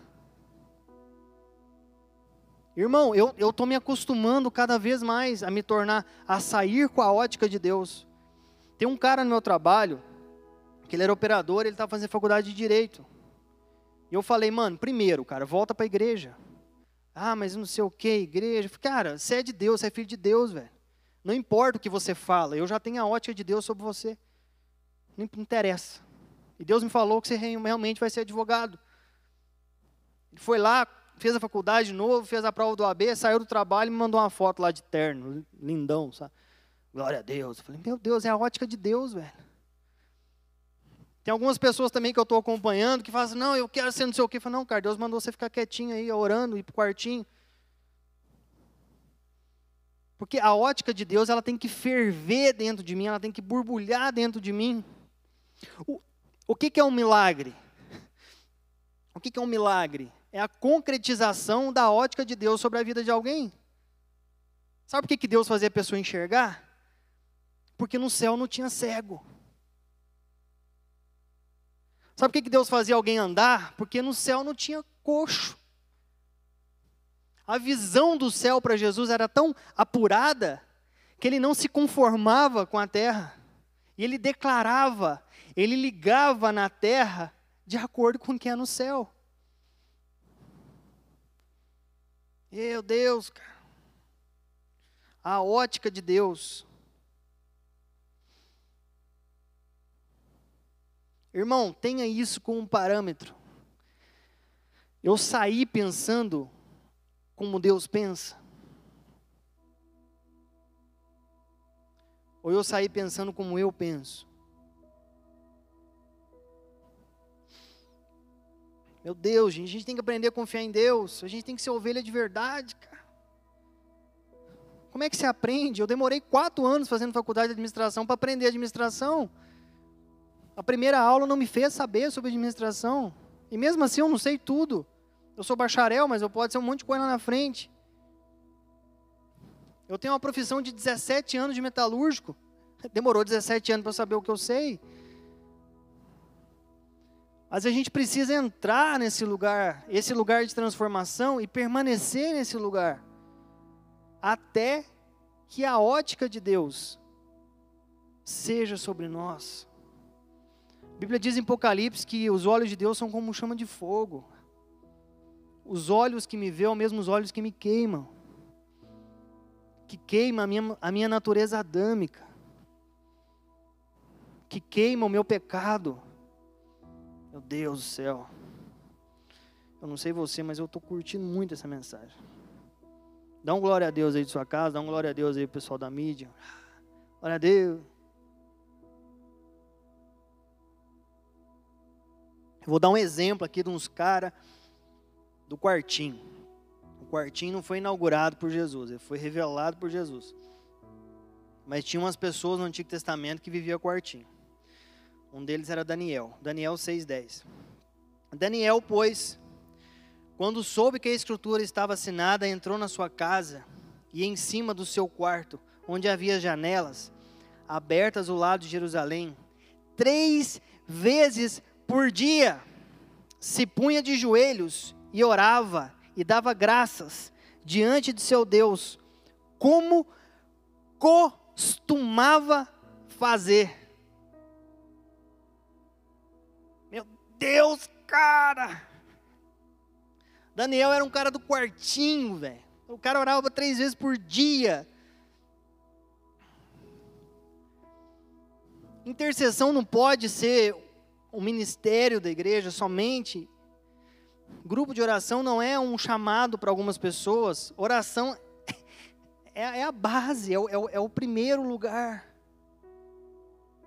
Irmão, eu estou me acostumando cada vez mais a me tornar, a sair com a ótica de Deus. Tem um cara no meu trabalho, que ele era operador, ele estava fazendo faculdade de Direito. E eu falei, mano, primeiro, cara, volta para a igreja. Ah, mas não sei o que, igreja. Cara, você é de Deus, você é filho de Deus, velho. Não importa o que você fala, eu já tenho a ótica de Deus sobre você. Não interessa. E Deus me falou que você realmente vai ser advogado. Ele foi lá, fez a faculdade de novo, fez a prova do AB, saiu do trabalho e me mandou uma foto lá de terno, lindão, sabe? Glória a Deus. Eu falei, meu Deus, é a ótica de Deus, velho. Tem algumas pessoas também que eu estou acompanhando que falam assim, não, eu quero ser não sei o quê. Eu falo, não, cara, Deus mandou você ficar quietinho aí, orando, ir para o quartinho. Porque a ótica de Deus, ela tem que ferver dentro de mim, ela tem que borbulhar dentro de mim. O, o que, que é um milagre? O que, que é um milagre? É a concretização da ótica de Deus sobre a vida de alguém. Sabe por que, que Deus fazia a pessoa enxergar? Porque no céu não tinha cego. Sabe por que, Deus fazia alguém andar? Porque no céu não tinha coxo. A visão do céu para Jesus era tão apurada que ele não se conformava com a terra. E ele declarava ele ligava na terra de acordo com o que é no céu. Meu Deus, cara. A ótica de Deus. Irmão, tenha isso como parâmetro. Eu saí pensando como Deus pensa. Ou eu saí pensando como eu penso. Meu Deus, gente, a gente tem que aprender a confiar em Deus. A gente tem que ser ovelha de verdade, cara. Como é que você aprende? Eu demorei quatro anos fazendo faculdade de administração para aprender administração. A primeira aula não me fez saber sobre administração. E mesmo assim eu não sei tudo. Eu sou bacharel, mas eu posso ser um monte de coisa lá na frente. Eu tenho uma profissão de 17 anos de metalúrgico. Demorou 17 anos para saber o que eu sei. Mas a gente precisa entrar nesse lugar, esse lugar de transformação e permanecer nesse lugar até que a ótica de Deus seja sobre nós. A Bíblia diz em Apocalipse que os olhos de Deus são como chama de fogo. Os olhos que me veem são mesmo os olhos que me queimam. Que queima a minha, a minha natureza adâmica. Que queima o meu pecado meu Deus do céu. Eu não sei você, mas eu estou curtindo muito essa mensagem. Dá um glória a Deus aí de sua casa, dá um glória a Deus aí, pessoal da mídia. Glória a Deus. Eu vou dar um exemplo aqui de uns caras do quartinho. O quartinho não foi inaugurado por Jesus, ele foi revelado por Jesus. Mas tinha umas pessoas no Antigo Testamento que viviam quartinho. Um deles era Daniel, Daniel 6:10. Daniel, pois, quando soube que a escritura estava assinada, entrou na sua casa e em cima do seu quarto, onde havia janelas abertas ao lado de Jerusalém, três vezes por dia se punha de joelhos e orava e dava graças diante de seu Deus, como costumava fazer. Meu Deus, cara! Daniel era um cara do quartinho, velho. O cara orava três vezes por dia. Intercessão não pode ser um ministério da igreja somente. Grupo de oração não é um chamado para algumas pessoas. Oração é, é a base, é o, é, o, é o primeiro lugar.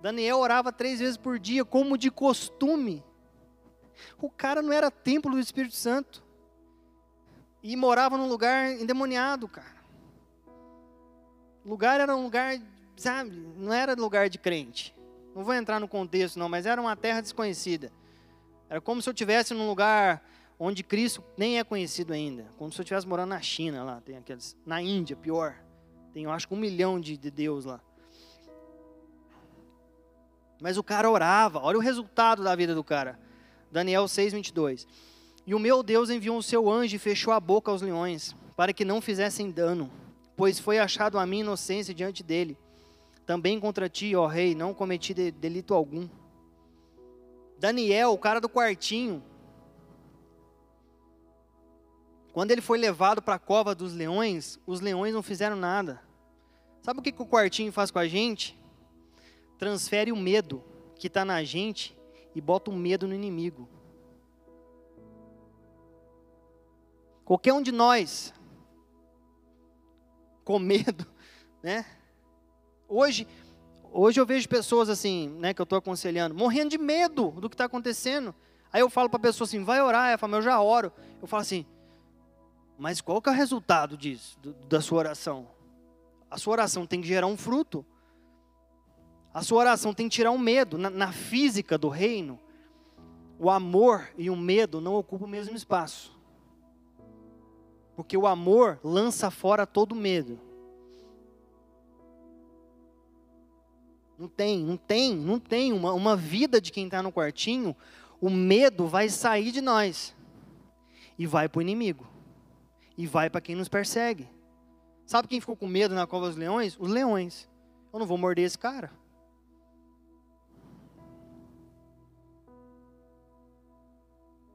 Daniel orava três vezes por dia, como de costume. O cara não era templo do Espírito Santo. E morava num lugar endemoniado, cara. O lugar era um lugar, sabe, não era lugar de crente. Não vou entrar no contexto, não, mas era uma terra desconhecida. Era como se eu estivesse num lugar onde Cristo nem é conhecido ainda. Como se eu estivesse morando na China, lá, tem aqueles. Na Índia, pior. Tem, eu acho que um milhão de, de Deus lá. Mas o cara orava, olha o resultado da vida do cara. Daniel 6, 22. E o meu Deus enviou o seu anjo e fechou a boca aos leões, para que não fizessem dano, pois foi achado a minha inocência diante dele. Também contra ti, ó rei, não cometi delito algum. Daniel, o cara do quartinho, quando ele foi levado para a cova dos leões, os leões não fizeram nada. Sabe o que, que o quartinho faz com a gente? Transfere o medo que está na gente e bota o medo no inimigo. Qualquer um de nós, com medo, né? Hoje, hoje eu vejo pessoas assim, né, que eu estou aconselhando, morrendo de medo do que está acontecendo. Aí eu falo para a pessoa assim, vai orar. Ela fala, eu já oro. Eu falo assim, mas qual que é o resultado disso, do, da sua oração? A sua oração tem que gerar um fruto. A sua oração tem que tirar um medo. Na, na física do reino, o amor e o medo não ocupam o mesmo espaço. Porque o amor lança fora todo medo. Não tem, não tem, não tem uma, uma vida de quem está no quartinho. O medo vai sair de nós e vai para o inimigo e vai para quem nos persegue. Sabe quem ficou com medo na cova dos leões? Os leões. Eu não vou morder esse cara.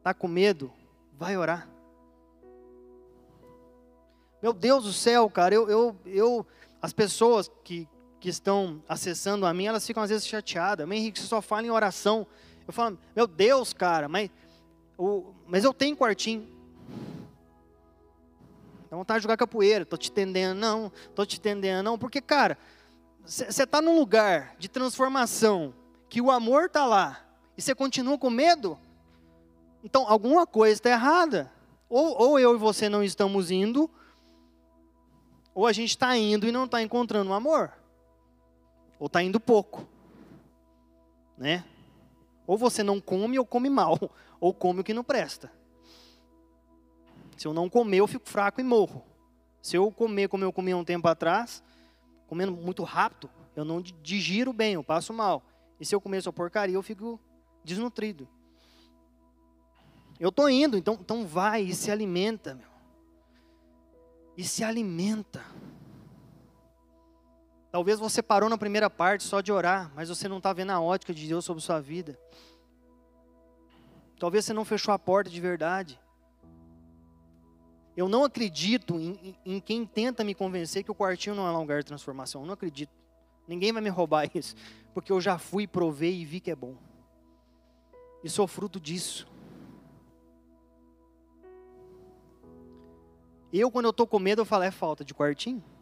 Tá com medo? Vai orar. Meu Deus do céu, cara, eu, eu, eu as pessoas que, que estão acessando a mim, elas ficam às vezes chateadas. Mas Henrique, você só fala em oração. Eu falo, meu Deus, cara, mas, o, mas eu tenho quartinho. Dá vontade de jogar capoeira, tô te entendendo, não, tô te entendendo, não. Porque, cara, você está num lugar de transformação, que o amor está lá, e você continua com medo, então alguma coisa está errada. Ou, ou eu e você não estamos indo, ou a gente está indo e não está encontrando o amor. Ou está indo pouco. Né? Ou você não come ou come mal. Ou come o que não presta. Se eu não comer, eu fico fraco e morro. Se eu comer como eu comia um tempo atrás, comendo muito rápido, eu não digiro bem, eu passo mal. E se eu comer só porcaria, eu fico desnutrido. Eu estou indo, então, então vai e se alimenta, meu e se alimenta. Talvez você parou na primeira parte só de orar, mas você não está vendo a ótica de Deus sobre sua vida. Talvez você não fechou a porta de verdade. Eu não acredito em, em, em, quem tenta me convencer que o quartinho não é um lugar de transformação. Eu não acredito. Ninguém vai me roubar isso, porque eu já fui, provei e vi que é bom. E sou fruto disso. Eu, quando eu estou com medo, eu falo, é falta de quartinho.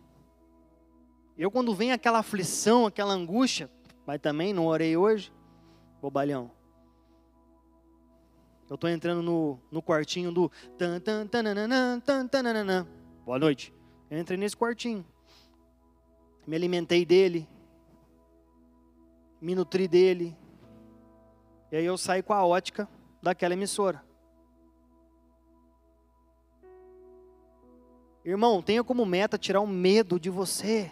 Eu, quando vem aquela aflição, aquela angústia, mas também não orei hoje, bobalhão. Eu estou entrando no, no quartinho do tan, tan, tananana, tan, tananana. Boa noite. Eu entrei nesse quartinho. Me alimentei dele. Me nutri dele. E aí eu saí com a ótica daquela emissora. Irmão, tenha como meta tirar o medo de você.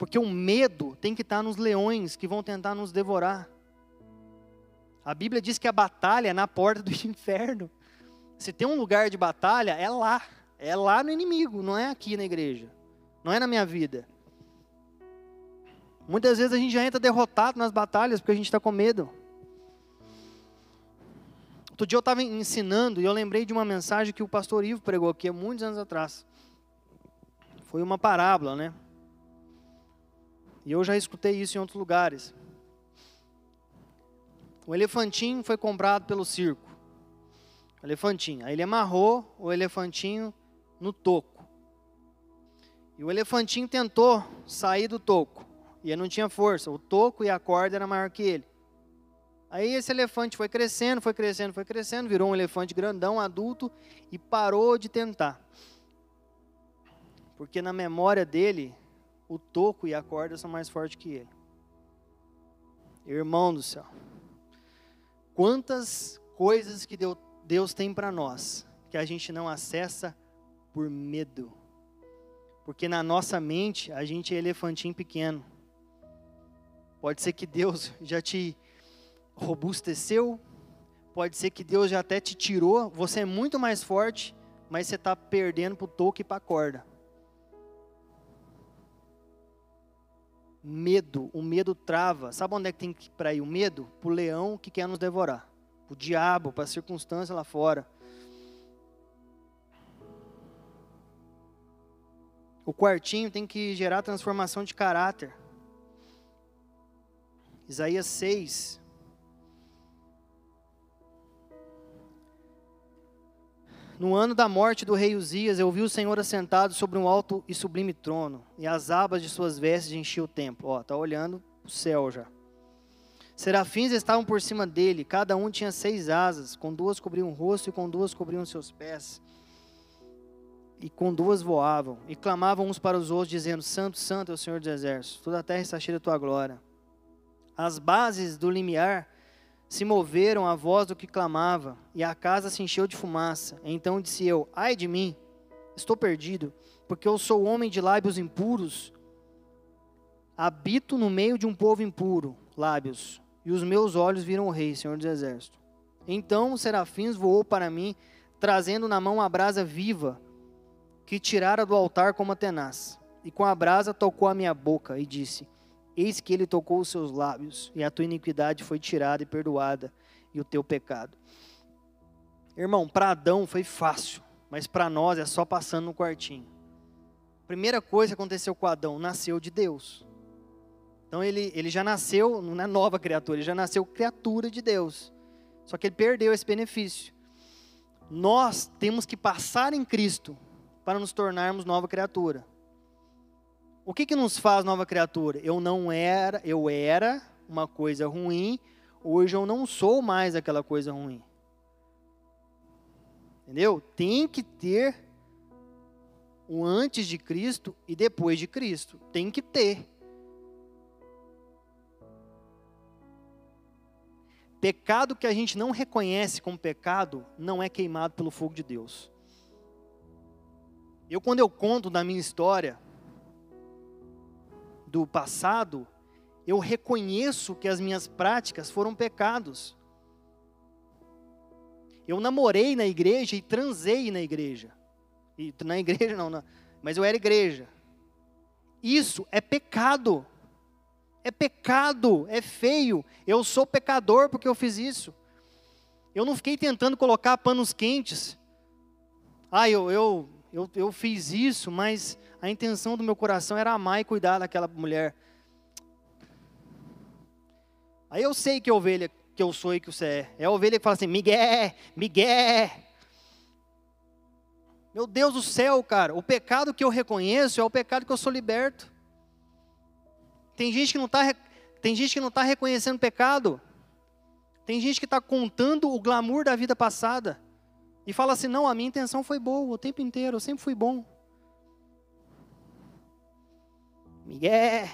Porque o medo tem que estar nos leões que vão tentar nos devorar. A Bíblia diz que a batalha é na porta do inferno. Se tem um lugar de batalha, é lá. É lá no inimigo, não é aqui na igreja. Não é na minha vida. Muitas vezes a gente já entra derrotado nas batalhas porque a gente está com medo. Outro dia eu estava ensinando e eu lembrei de uma mensagem que o pastor Ivo pregou aqui há muitos anos atrás. Foi uma parábola, né? E eu já escutei isso em outros lugares. O elefantinho foi comprado pelo circo. O elefantinho. Aí ele amarrou o elefantinho no toco. E o elefantinho tentou sair do toco. E ele não tinha força. O toco e a corda era maior que ele. Aí esse elefante foi crescendo, foi crescendo, foi crescendo, virou um elefante grandão, adulto, e parou de tentar. Porque na memória dele, o toco e a corda são mais fortes que ele. Irmão do céu. Quantas coisas que Deus tem para nós que a gente não acessa por medo. Porque na nossa mente a gente é elefantinho pequeno. Pode ser que Deus já te robusteceu, pode ser que Deus já até te tirou, você é muito mais forte, mas você está perdendo para o toque e para a corda. Medo, o medo trava. Sabe onde é que tem que ir para ir o medo? Para o leão que quer nos devorar, para o diabo, para a circunstância lá fora. O quartinho tem que gerar transformação de caráter. Isaías 6. No ano da morte do rei Uzias, eu vi o Senhor assentado sobre um alto e sublime trono, e as abas de suas vestes enchiam o templo. Ó, tá olhando o céu já. Serafins estavam por cima dele, cada um tinha seis asas, com duas cobriam o rosto e com duas cobriam seus pés. E com duas voavam, e clamavam uns para os outros, dizendo: Santo, Santo é o Senhor dos Exércitos, toda a terra está cheia da tua glória. As bases do limiar se moveram à voz do que clamava, e a casa se encheu de fumaça. Então disse eu: Ai de mim, estou perdido, porque eu sou homem de lábios impuros. Habito no meio de um povo impuro, lábios, e os meus olhos viram o Rei, Senhor dos Exércitos. Então o serafins voou para mim, trazendo na mão a brasa viva, que tirara do altar como a tenaz. E com a brasa tocou a minha boca e disse: Eis que ele tocou os seus lábios, e a tua iniquidade foi tirada e perdoada, e o teu pecado. Irmão, para Adão foi fácil, mas para nós é só passando no quartinho. Primeira coisa que aconteceu com Adão, nasceu de Deus. Então ele, ele já nasceu, não é nova criatura, ele já nasceu criatura de Deus. Só que ele perdeu esse benefício. Nós temos que passar em Cristo para nos tornarmos nova criatura. O que, que nos faz nova criatura? Eu não era, eu era uma coisa ruim, hoje eu não sou mais aquela coisa ruim. Entendeu? Tem que ter o antes de Cristo e depois de Cristo. Tem que ter. Pecado que a gente não reconhece como pecado não é queimado pelo fogo de Deus. Eu, quando eu conto da minha história, do passado, eu reconheço que as minhas práticas foram pecados. Eu namorei na igreja e transei na igreja. E, na igreja não, mas eu era igreja. Isso é pecado. É pecado, é feio. Eu sou pecador porque eu fiz isso. Eu não fiquei tentando colocar panos quentes. Ah, eu, eu, eu, eu fiz isso, mas a intenção do meu coração era amar e cuidar daquela mulher. Aí eu sei que ovelha que eu sou e que você é. É a ovelha que fala assim, Miguel, Miguel. Meu Deus do céu, cara, o pecado que eu reconheço é o pecado que eu sou liberto. Tem gente que não está tem gente que não está reconhecendo pecado. Tem gente que está contando o glamour da vida passada. E fala assim, não, a minha intenção foi boa o tempo inteiro, eu sempre fui bom. Miguel.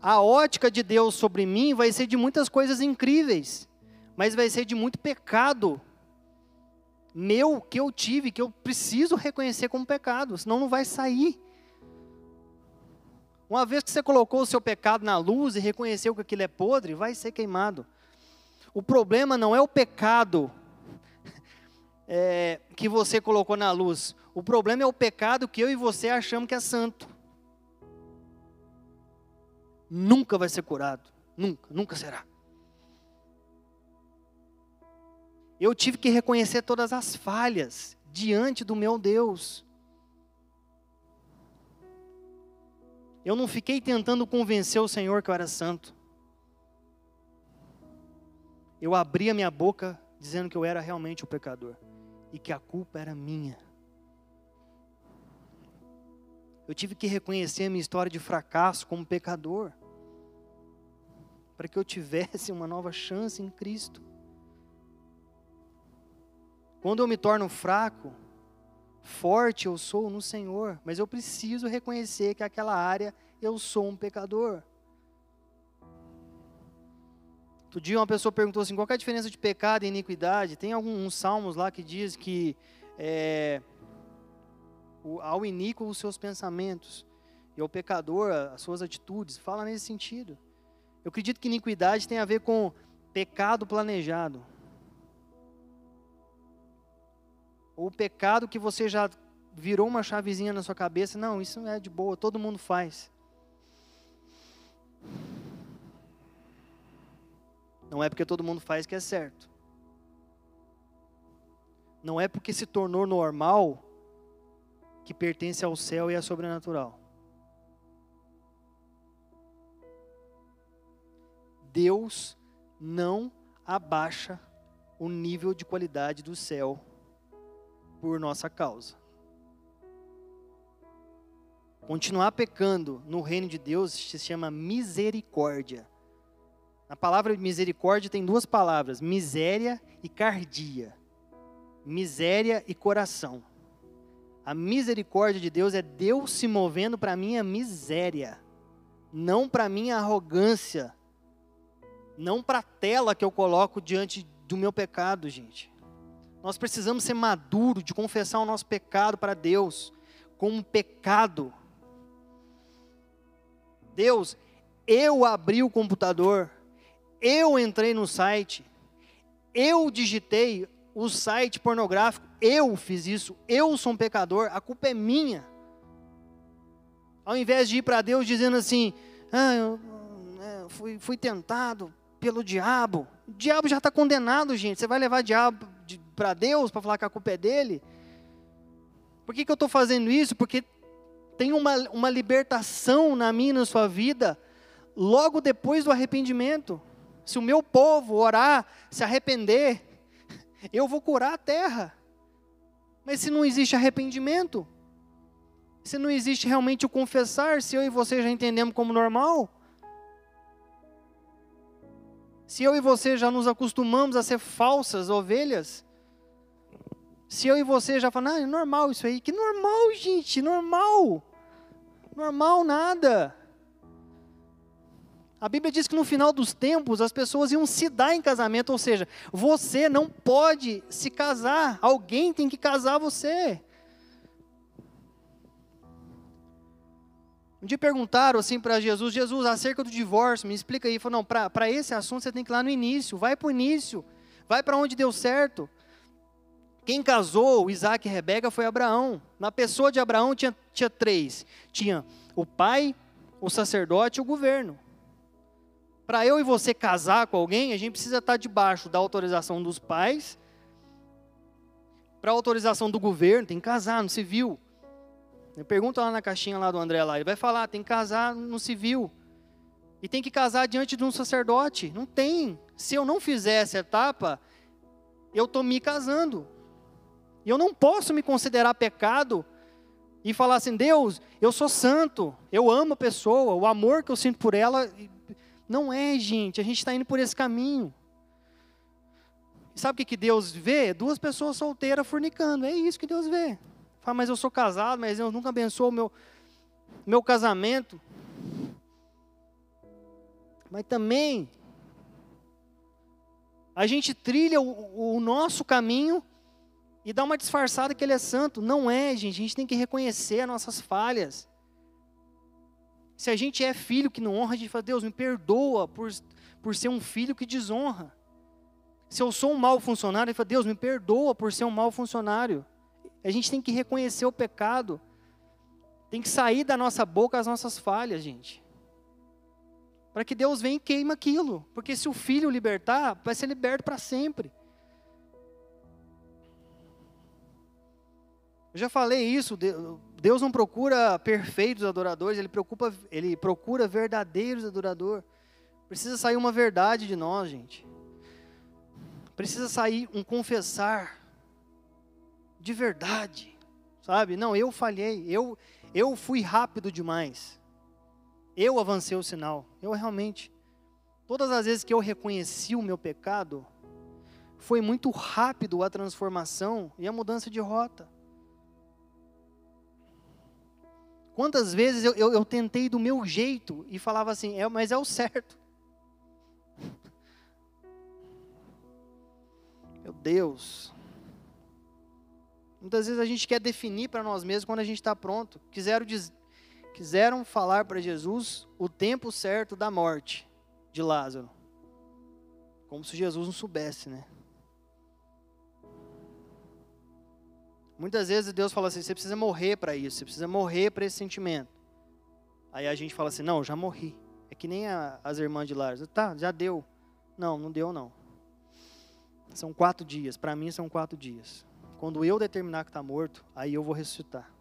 A ótica de Deus sobre mim vai ser de muitas coisas incríveis, mas vai ser de muito pecado meu que eu tive, que eu preciso reconhecer como pecado, senão não vai sair. Uma vez que você colocou o seu pecado na luz e reconheceu que aquilo é podre, vai ser queimado. O problema não é o pecado é, que você colocou na luz. O problema é o pecado que eu e você achamos que é santo. Nunca vai ser curado. Nunca, nunca será. Eu tive que reconhecer todas as falhas diante do meu Deus. Eu não fiquei tentando convencer o Senhor que eu era santo. Eu abri a minha boca dizendo que eu era realmente o pecador e que a culpa era minha. Eu tive que reconhecer a minha história de fracasso como pecador, para que eu tivesse uma nova chance em Cristo. Quando eu me torno fraco, forte eu sou no Senhor, mas eu preciso reconhecer que aquela área eu sou um pecador. Outro dia uma pessoa perguntou assim, qual é a diferença de pecado e iniquidade? Tem alguns salmos lá que diz que é, ao iníquo os seus pensamentos e ao pecador as suas atitudes. Fala nesse sentido. Eu acredito que iniquidade tem a ver com pecado planejado. Ou pecado que você já virou uma chavezinha na sua cabeça, não, isso não é de boa, todo mundo faz. Não é porque todo mundo faz que é certo. Não é porque se tornou normal que pertence ao céu e é sobrenatural. Deus não abaixa o nível de qualidade do céu por nossa causa. Continuar pecando no reino de Deus se chama misericórdia. A palavra misericórdia tem duas palavras: miséria e cardia. Miséria e coração. A misericórdia de Deus é Deus se movendo para a minha miséria, não para a minha arrogância, não para a tela que eu coloco diante do meu pecado, gente. Nós precisamos ser maduros de confessar o nosso pecado para Deus como um pecado. Deus, eu abri o computador, eu entrei no site, eu digitei o site pornográfico, eu fiz isso, eu sou um pecador, a culpa é minha. Ao invés de ir para Deus dizendo assim, ah, eu, é, fui, fui tentado pelo diabo. O diabo já está condenado, gente. Você vai levar o diabo para Deus para falar que a culpa é dele? Por que, que eu estou fazendo isso? Porque tem uma, uma libertação na minha e na sua vida logo depois do arrependimento. Se o meu povo orar, se arrepender, eu vou curar a terra. Mas se não existe arrependimento, se não existe realmente o confessar, se eu e você já entendemos como normal, se eu e você já nos acostumamos a ser falsas ovelhas, se eu e você já falamos, ah, é normal isso aí, que normal, gente, normal, normal nada. A Bíblia diz que no final dos tempos as pessoas iam se dar em casamento, ou seja, você não pode se casar, alguém tem que casar você. Um dia perguntaram assim para Jesus, Jesus, acerca do divórcio, me explica aí. Ele falou, não, para esse assunto você tem que ir lá no início, vai para o início, vai para onde deu certo. Quem casou Isaac e Rebeca foi Abraão. Na pessoa de Abraão tinha, tinha três: tinha o pai, o sacerdote e o governo. Para eu e você casar com alguém, a gente precisa estar debaixo da autorização dos pais, para a autorização do governo, tem que casar no civil. Pergunta lá na caixinha lá do André lá, ele vai falar, tem que casar no civil. E tem que casar diante de um sacerdote. Não tem. Se eu não fizer essa etapa, eu estou me casando. E eu não posso me considerar pecado e falar assim, Deus, eu sou santo, eu amo a pessoa, o amor que eu sinto por ela não é, gente, a gente está indo por esse caminho. sabe o que Deus vê? Duas pessoas solteiras fornicando, é isso que Deus vê. Fala, mas eu sou casado, mas Deus nunca abençoou o meu, meu casamento. Mas também a gente trilha o, o nosso caminho e dá uma disfarçada que ele é santo. Não é, gente. A gente tem que reconhecer as nossas falhas. Se a gente é filho que não honra, a gente fala, Deus, me perdoa por, por ser um filho que desonra. Se eu sou um mau funcionário, ele fala, Deus, me perdoa por ser um mau funcionário. A gente tem que reconhecer o pecado. Tem que sair da nossa boca as nossas falhas, gente para que Deus venha e queima aquilo. Porque se o filho libertar, vai ser liberto para sempre. Eu já falei isso, Deus não procura perfeitos adoradores, ele, preocupa, ele procura verdadeiros adoradores. Precisa sair uma verdade de nós, gente. Precisa sair um confessar de verdade, sabe? Não, eu falhei, eu, eu fui rápido demais. Eu avancei o sinal. Eu realmente. Todas as vezes que eu reconheci o meu pecado, foi muito rápido a transformação e a mudança de rota. Quantas vezes eu, eu, eu tentei do meu jeito e falava assim, é, mas é o certo. Meu Deus. Muitas vezes a gente quer definir para nós mesmos quando a gente está pronto. Quiseram, diz, quiseram falar para Jesus o tempo certo da morte de Lázaro. Como se Jesus não soubesse, né? Muitas vezes Deus fala assim: você precisa morrer para isso, você precisa morrer para esse sentimento. Aí a gente fala assim: não, já morri. É que nem a, as irmãs de Lázaro. Tá, já deu. Não, não deu não. São quatro dias. Para mim são quatro dias. Quando eu determinar que está morto, aí eu vou ressuscitar.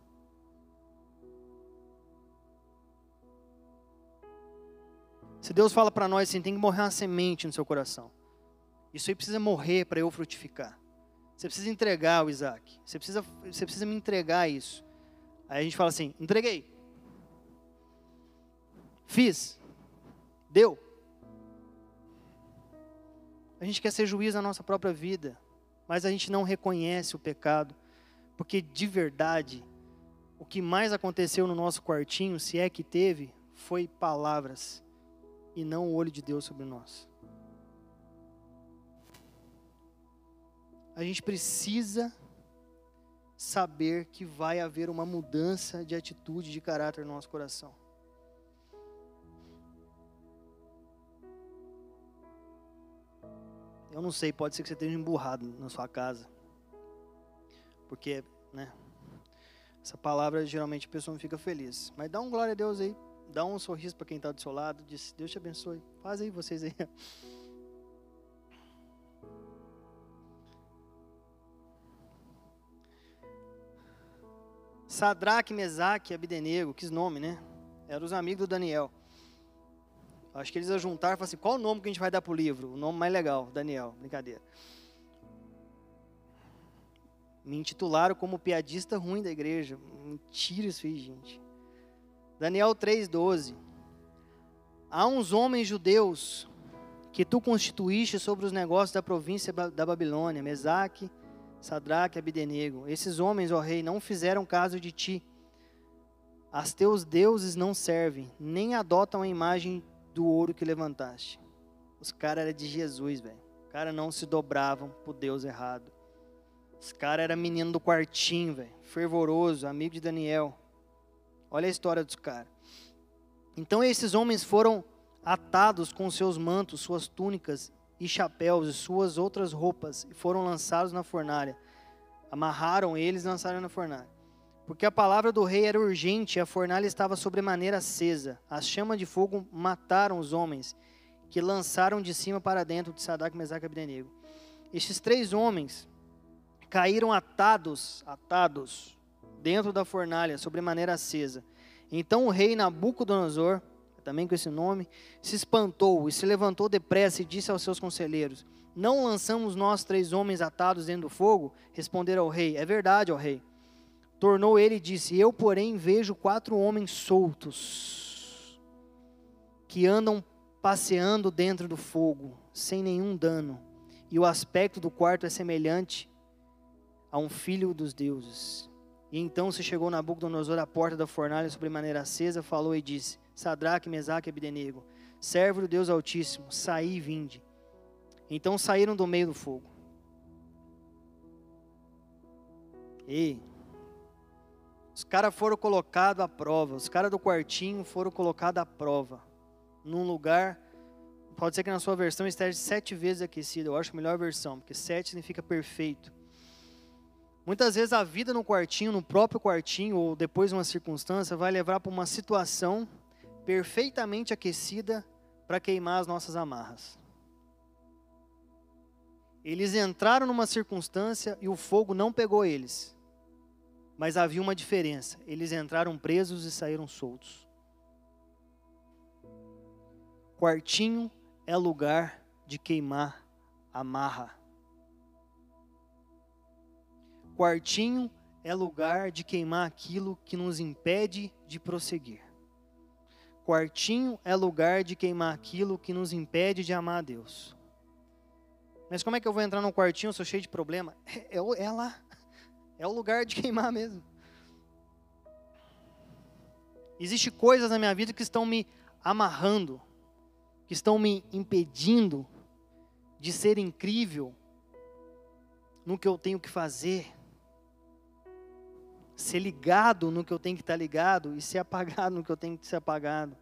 Se Deus fala para nós assim, tem que morrer uma semente no seu coração. Isso aí precisa morrer para eu frutificar. Você precisa entregar o Isaac. Você precisa, você precisa me entregar isso. Aí a gente fala assim: entreguei. Fiz. Deu. A gente quer ser juiz na nossa própria vida, mas a gente não reconhece o pecado, porque de verdade, o que mais aconteceu no nosso quartinho, se é que teve, foi palavras e não o olho de Deus sobre nós. A gente precisa saber que vai haver uma mudança de atitude, de caráter no nosso coração. Eu não sei, pode ser que você esteja emburrado na sua casa. Porque, né? Essa palavra geralmente a pessoa não fica feliz. Mas dá um glória a Deus aí dá um sorriso para quem está do seu lado, diz, Deus te abençoe. Faz aí vocês aí. Sadraque, Mesaque e Abidenego, que nome, né? Eram os amigos do Daniel. Acho que eles iam juntar e falaram assim, qual o nome que a gente vai dar para o livro? O nome mais legal, Daniel, brincadeira. Me intitularam como piadista ruim da igreja. Mentira isso aí, gente. Daniel 3,12. Há uns homens judeus que tu constituíste sobre os negócios da província da Babilônia, Mesaque, Sadraque e Abidenego. Esses homens, ó rei, não fizeram caso de ti. As teus deuses não servem, nem adotam a imagem do ouro que levantaste. Os caras eram de Jesus, velho. Os caras não se dobravam pro Deus errado. Os caras eram menino do quartinho, velho. Fervoroso, amigo de Daniel. Olha a história dos caras. Então esses homens foram atados com seus mantos, suas túnicas e chapéus e suas outras roupas e foram lançados na fornalha. Amarraram eles e lançaram na fornalha. Porque a palavra do rei era urgente e a fornalha estava sobremaneira acesa. As chamas de fogo mataram os homens que lançaram de cima para dentro de Sadak, Mesaque e Abdenego. Estes três homens caíram atados, atados dentro da fornalha, sobre maneira acesa. Então o rei Nabucodonosor, também com esse nome, se espantou e se levantou depressa e disse aos seus conselheiros: Não lançamos nós três homens atados dentro do fogo? Responderam ao rei: É verdade, ó rei. Tornou ele e disse: Eu, porém, vejo quatro homens soltos que andam passeando dentro do fogo, sem nenhum dano, e o aspecto do quarto é semelhante a um filho dos deuses. E então se chegou Nabucodonosor à porta da fornalha sobre maneira acesa, falou e disse: Sadraque, Mesaque e Abdenego, servo do Deus Altíssimo, saí e vinde. Então saíram do meio do fogo. Ei, os caras foram colocados à prova, os caras do quartinho foram colocados à prova, num lugar, pode ser que na sua versão esteja sete vezes aquecido, eu acho a melhor versão, porque sete significa perfeito. Muitas vezes a vida no quartinho, no próprio quartinho, ou depois de uma circunstância, vai levar para uma situação perfeitamente aquecida para queimar as nossas amarras. Eles entraram numa circunstância e o fogo não pegou eles. Mas havia uma diferença. Eles entraram presos e saíram soltos. Quartinho é lugar de queimar amarra. Quartinho é lugar de queimar aquilo que nos impede de prosseguir. Quartinho é lugar de queimar aquilo que nos impede de amar a Deus. Mas como é que eu vou entrar num quartinho, eu sou cheio de problema? É, é, é lá. É o lugar de queimar mesmo. Existem coisas na minha vida que estão me amarrando, que estão me impedindo de ser incrível no que eu tenho que fazer, ser ligado no que eu tenho que estar ligado e ser apagado no que eu tenho que ser apagado.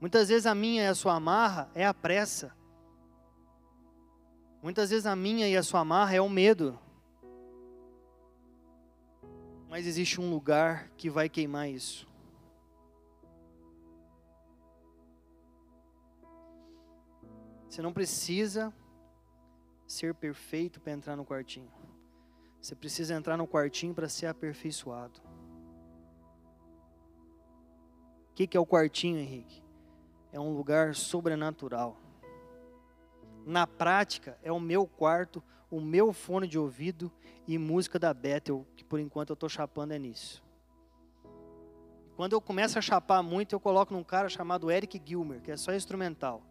Muitas vezes a minha e a sua amarra é a pressa. Muitas vezes a minha e a sua amarra é o medo. Mas existe um lugar que vai queimar isso. Você não precisa ser perfeito para entrar no quartinho. Você precisa entrar no quartinho para ser aperfeiçoado. O que, que é o quartinho, Henrique? É um lugar sobrenatural. Na prática, é o meu quarto, o meu fone de ouvido e música da Bethel, que por enquanto eu estou chapando é nisso. Quando eu começo a chapar muito, eu coloco num cara chamado Eric Gilmer, que é só instrumental.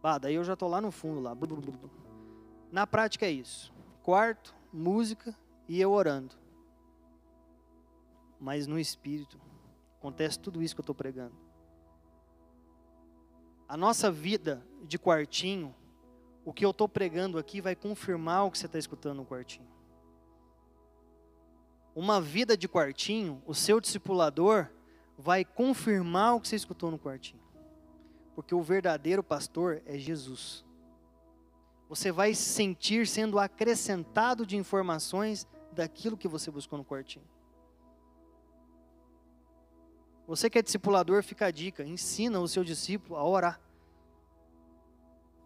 Bah, daí eu já estou lá no fundo lá. Na prática é isso. Quarto, música e eu orando. Mas no espírito acontece tudo isso que eu estou pregando. A nossa vida de quartinho o que eu estou pregando aqui vai confirmar o que você está escutando no quartinho. Uma vida de quartinho, o seu discipulador vai confirmar o que você escutou no quartinho. Porque o verdadeiro pastor é Jesus. Você vai se sentir sendo acrescentado de informações daquilo que você buscou no quartinho. Você que é discipulador, fica a dica: ensina o seu discípulo a orar.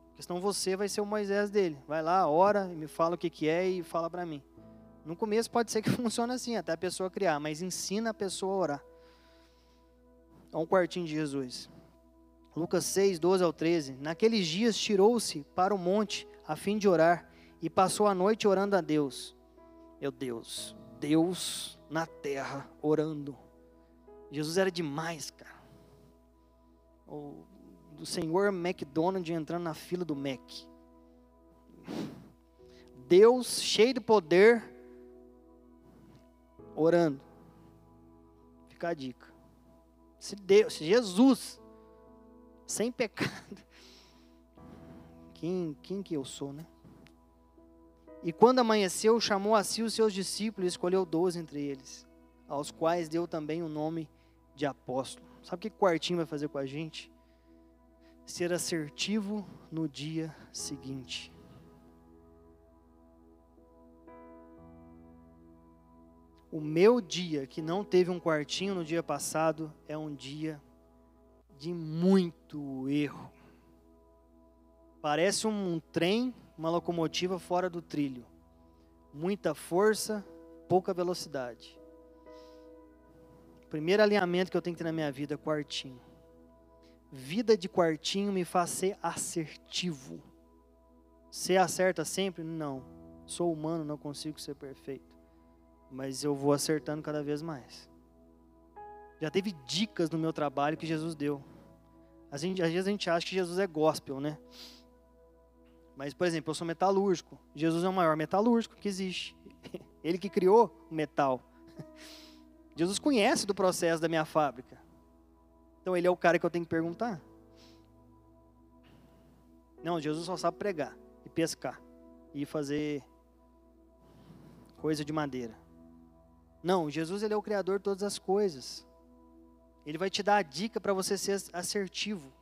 Porque senão você vai ser o Moisés dele. Vai lá, ora, me fala o que, que é e fala para mim. No começo pode ser que funcione assim, até a pessoa criar, mas ensina a pessoa a orar. Olha um quartinho de Jesus. Lucas 6, 12 ao 13. Naqueles dias tirou-se para o monte a fim de orar e passou a noite orando a Deus. Meu Deus, Deus na terra orando. Jesus era demais, cara do senhor McDonald entrando na fila do Mac. Deus cheio de poder, orando. Fica a dica. Se Deus, se Jesus, sem pecado, quem, quem que eu sou, né? E quando amanheceu, chamou a si os seus discípulos e escolheu doze entre eles, aos quais deu também o nome de apóstolo. Sabe o que o quartinho vai fazer com a gente? ser assertivo no dia seguinte. O meu dia que não teve um quartinho no dia passado é um dia de muito erro. Parece um trem, uma locomotiva fora do trilho. Muita força, pouca velocidade. Primeiro alinhamento que eu tenho que ter na minha vida, quartinho. Vida de quartinho me faz ser assertivo. Ser acerta sempre? Não. Sou humano, não consigo ser perfeito. Mas eu vou acertando cada vez mais. Já teve dicas no meu trabalho que Jesus deu. Às vezes a gente acha que Jesus é gospel, né? Mas, por exemplo, eu sou metalúrgico. Jesus é o maior metalúrgico que existe. Ele que criou o metal. Jesus conhece do processo da minha fábrica. Então ele é o cara que eu tenho que perguntar. Não, Jesus só sabe pregar e pescar e fazer coisa de madeira. Não, Jesus ele é o criador de todas as coisas. Ele vai te dar a dica para você ser assertivo.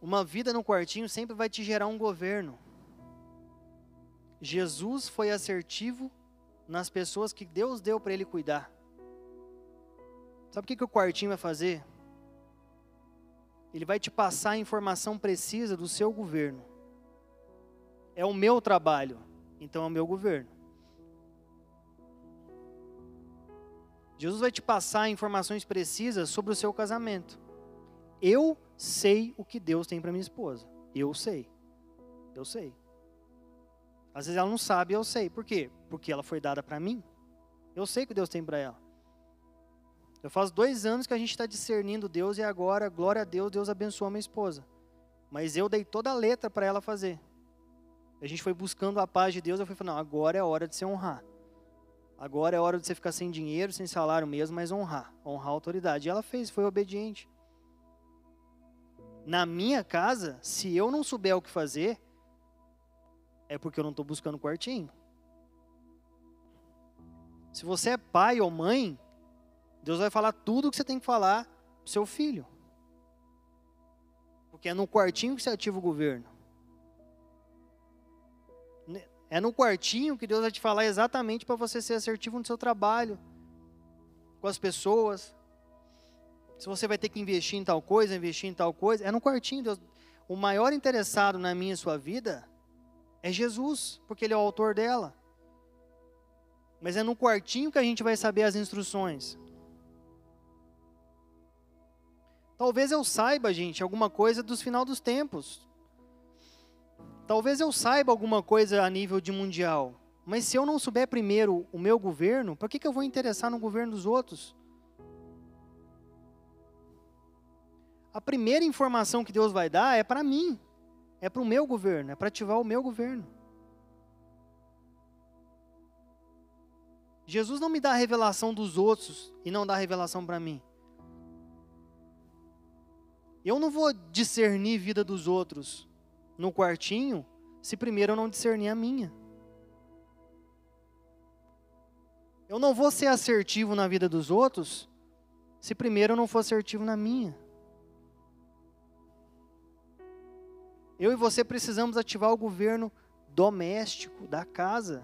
Uma vida no quartinho sempre vai te gerar um governo. Jesus foi assertivo nas pessoas que Deus deu para ele cuidar. Sabe o que, que o quartinho vai fazer? Ele vai te passar a informação precisa do seu governo. É o meu trabalho, então é o meu governo. Jesus vai te passar informações precisas sobre o seu casamento. Eu sei o que Deus tem para minha esposa. Eu sei. Eu sei. Às vezes ela não sabe, eu sei. Por quê? Porque ela foi dada para mim. Eu sei o que Deus tem para ela. Eu faz dois anos que a gente está discernindo Deus e agora, glória a Deus, Deus abençoou a minha esposa. Mas eu dei toda a letra para ela fazer. A gente foi buscando a paz de Deus, eu fui falando, não, agora é a hora de se honrar. Agora é hora de você ficar sem dinheiro, sem salário mesmo, mas honrar. Honrar a autoridade. E ela fez, foi obediente. Na minha casa, se eu não souber o que fazer, é porque eu não estou buscando quartinho. Se você é pai ou mãe, Deus vai falar tudo o que você tem que falar para seu filho. Porque é no quartinho que você ativa o governo. É no quartinho que Deus vai te falar exatamente para você ser assertivo no seu trabalho, com as pessoas, se você vai ter que investir em tal coisa, investir em tal coisa, é no quartinho. Deus. O maior interessado na minha e sua vida é Jesus, porque Ele é o autor dela. Mas é no quartinho que a gente vai saber as instruções. Talvez eu saiba, gente, alguma coisa dos final dos tempos. Talvez eu saiba alguma coisa a nível de mundial. Mas se eu não souber primeiro o meu governo, por que, que eu vou interessar no governo dos outros? A primeira informação que Deus vai dar é para mim, é para o meu governo, é para ativar o meu governo. Jesus não me dá a revelação dos outros e não dá a revelação para mim. Eu não vou discernir vida dos outros no quartinho se primeiro eu não discernir a minha. Eu não vou ser assertivo na vida dos outros se primeiro eu não for assertivo na minha. Eu e você precisamos ativar o governo doméstico da casa.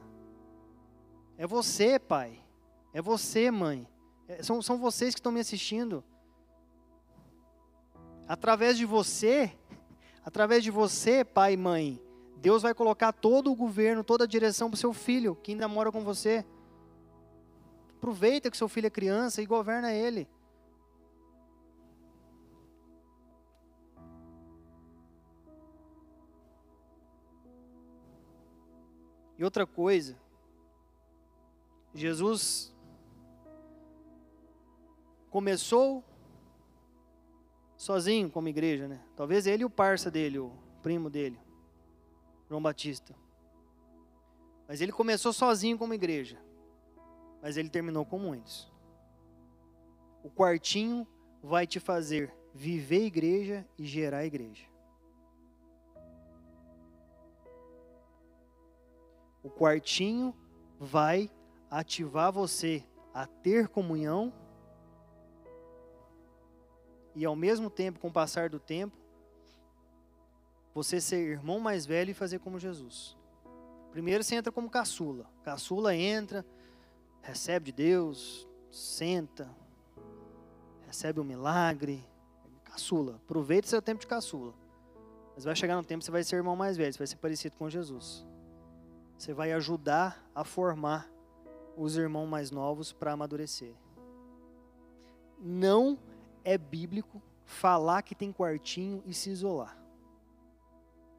É você, pai. É você, mãe. É, são, são vocês que estão me assistindo. Através de você, através de você, pai e mãe, Deus vai colocar todo o governo, toda a direção para o seu filho, que ainda mora com você. Aproveita que seu filho é criança e governa ele. E outra coisa, Jesus começou sozinho como igreja, né? Talvez ele e o parça dele, o primo dele, João Batista. Mas ele começou sozinho como igreja. Mas ele terminou com muitos. O quartinho vai te fazer viver igreja e gerar igreja. O quartinho vai ativar você a ter comunhão e ao mesmo tempo, com o passar do tempo, você ser irmão mais velho e fazer como Jesus. Primeiro você entra como caçula. Caçula entra, recebe de Deus, senta, recebe um milagre. Caçula. Aproveite seu tempo de caçula. Mas vai chegar no tempo que você vai ser irmão mais velho, você vai ser parecido com Jesus. Você vai ajudar a formar os irmãos mais novos para amadurecer. Não é bíblico falar que tem quartinho e se isolar.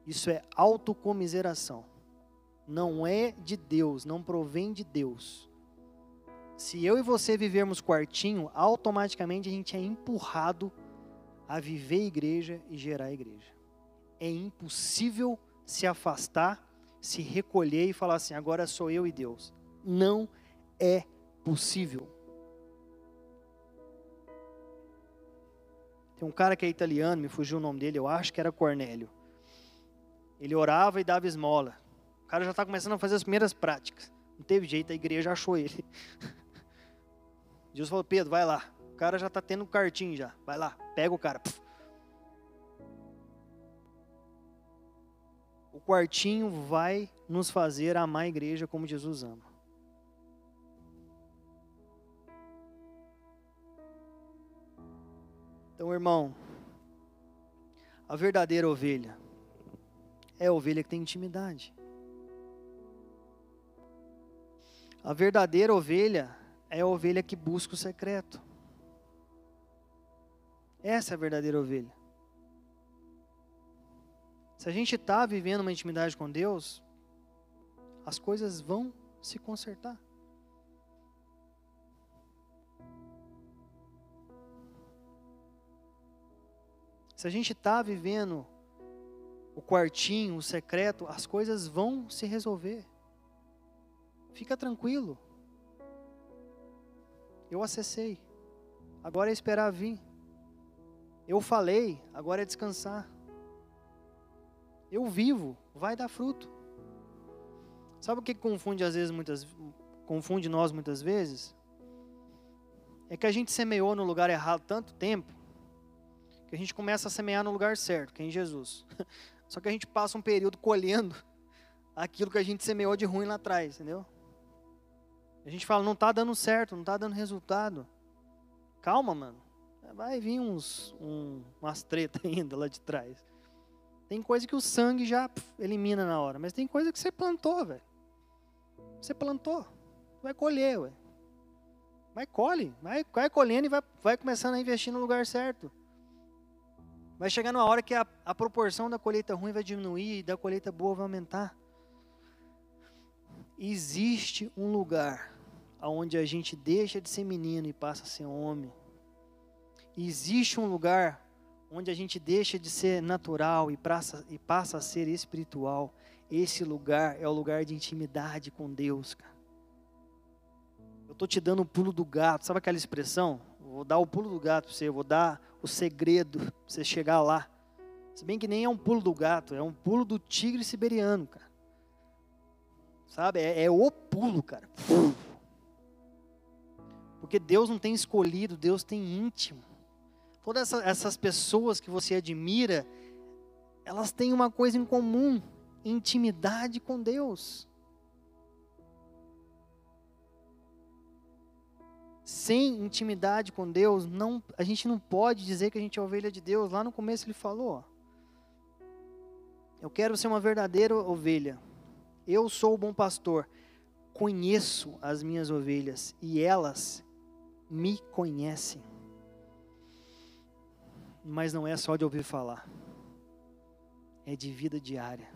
Isso é autocomiseração. Não é de Deus, não provém de Deus. Se eu e você vivermos quartinho, automaticamente a gente é empurrado a viver igreja e gerar igreja. É impossível se afastar se recolher e falar assim: agora sou eu e Deus. Não é possível. Tem um cara que é italiano, me fugiu o nome dele, eu acho que era Cornélio. Ele orava e dava esmola. O cara já está começando a fazer as primeiras práticas. Não teve jeito, a igreja achou ele. Jesus falou: Pedro, vai lá. O cara já está tendo cartinho já. Vai lá, pega o cara. O quartinho vai nos fazer amar a igreja como Jesus ama. Então, irmão, a verdadeira ovelha é a ovelha que tem intimidade. A verdadeira ovelha é a ovelha que busca o secreto. Essa é a verdadeira ovelha. Se a gente está vivendo uma intimidade com Deus, as coisas vão se consertar. Se a gente está vivendo o quartinho, o secreto, as coisas vão se resolver. Fica tranquilo. Eu acessei. Agora é esperar vir. Eu falei, agora é descansar. Eu vivo, vai dar fruto. Sabe o que confunde às vezes muitas confunde nós muitas vezes? É que a gente semeou no lugar errado tanto tempo que a gente começa a semear no lugar certo, que é em Jesus. Só que a gente passa um período colhendo aquilo que a gente semeou de ruim lá atrás, entendeu? A gente fala, não está dando certo, não está dando resultado. Calma, mano. Vai vir uns, um, umas tretas ainda lá de trás. Tem coisa que o sangue já pff, elimina na hora, mas tem coisa que você plantou, velho. Você plantou, vai colher, ué. Vai colhe, vai, vai colhendo e vai, vai começando a investir no lugar certo. Vai chegar numa hora que a, a proporção da colheita ruim vai diminuir e da colheita boa vai aumentar. Existe um lugar onde a gente deixa de ser menino e passa a ser homem. Existe um lugar onde a gente deixa de ser natural e passa, e passa a ser espiritual. Esse lugar é o lugar de intimidade com Deus, cara. Eu estou te dando o pulo do gato, sabe aquela expressão? Vou dar o pulo do gato para você, vou dar o segredo para você chegar lá. Se bem que nem é um pulo do gato, é um pulo do tigre siberiano, cara. Sabe? É, é o pulo, cara. Porque Deus não tem escolhido, Deus tem íntimo. Todas essas pessoas que você admira, elas têm uma coisa em comum: intimidade com Deus. sem intimidade com Deus, não, a gente não pode dizer que a gente é ovelha de Deus. Lá no começo ele falou: Eu quero ser uma verdadeira ovelha. Eu sou o bom pastor. Conheço as minhas ovelhas e elas me conhecem. Mas não é só de ouvir falar, é de vida diária,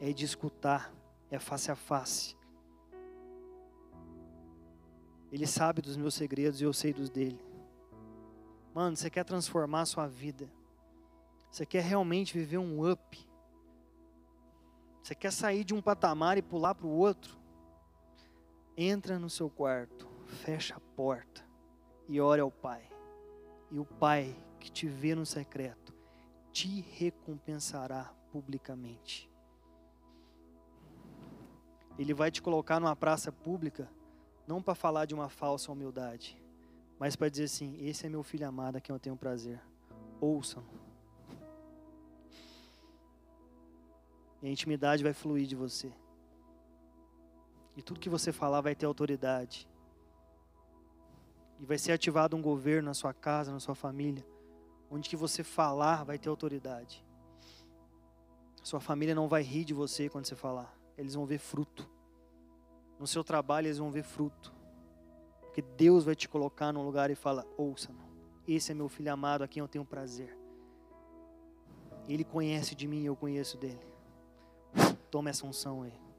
é de escutar, é face a face ele sabe dos meus segredos e eu sei dos dele. Mano, você quer transformar a sua vida? Você quer realmente viver um up? Você quer sair de um patamar e pular para o outro? Entra no seu quarto, fecha a porta e ore ao Pai. E o Pai que te vê no secreto te recompensará publicamente. Ele vai te colocar numa praça pública não para falar de uma falsa humildade, mas para dizer assim: esse é meu filho amado a quem eu tenho prazer. Ouçam. E a intimidade vai fluir de você. E tudo que você falar vai ter autoridade. E vai ser ativado um governo na sua casa, na sua família, onde que você falar vai ter autoridade. Sua família não vai rir de você quando você falar. Eles vão ver fruto. No seu trabalho eles vão ver fruto. Porque Deus vai te colocar num lugar e fala: ouça, esse é meu filho amado a quem eu tenho prazer. Ele conhece de mim e eu conheço dele. Toma essa unção aí.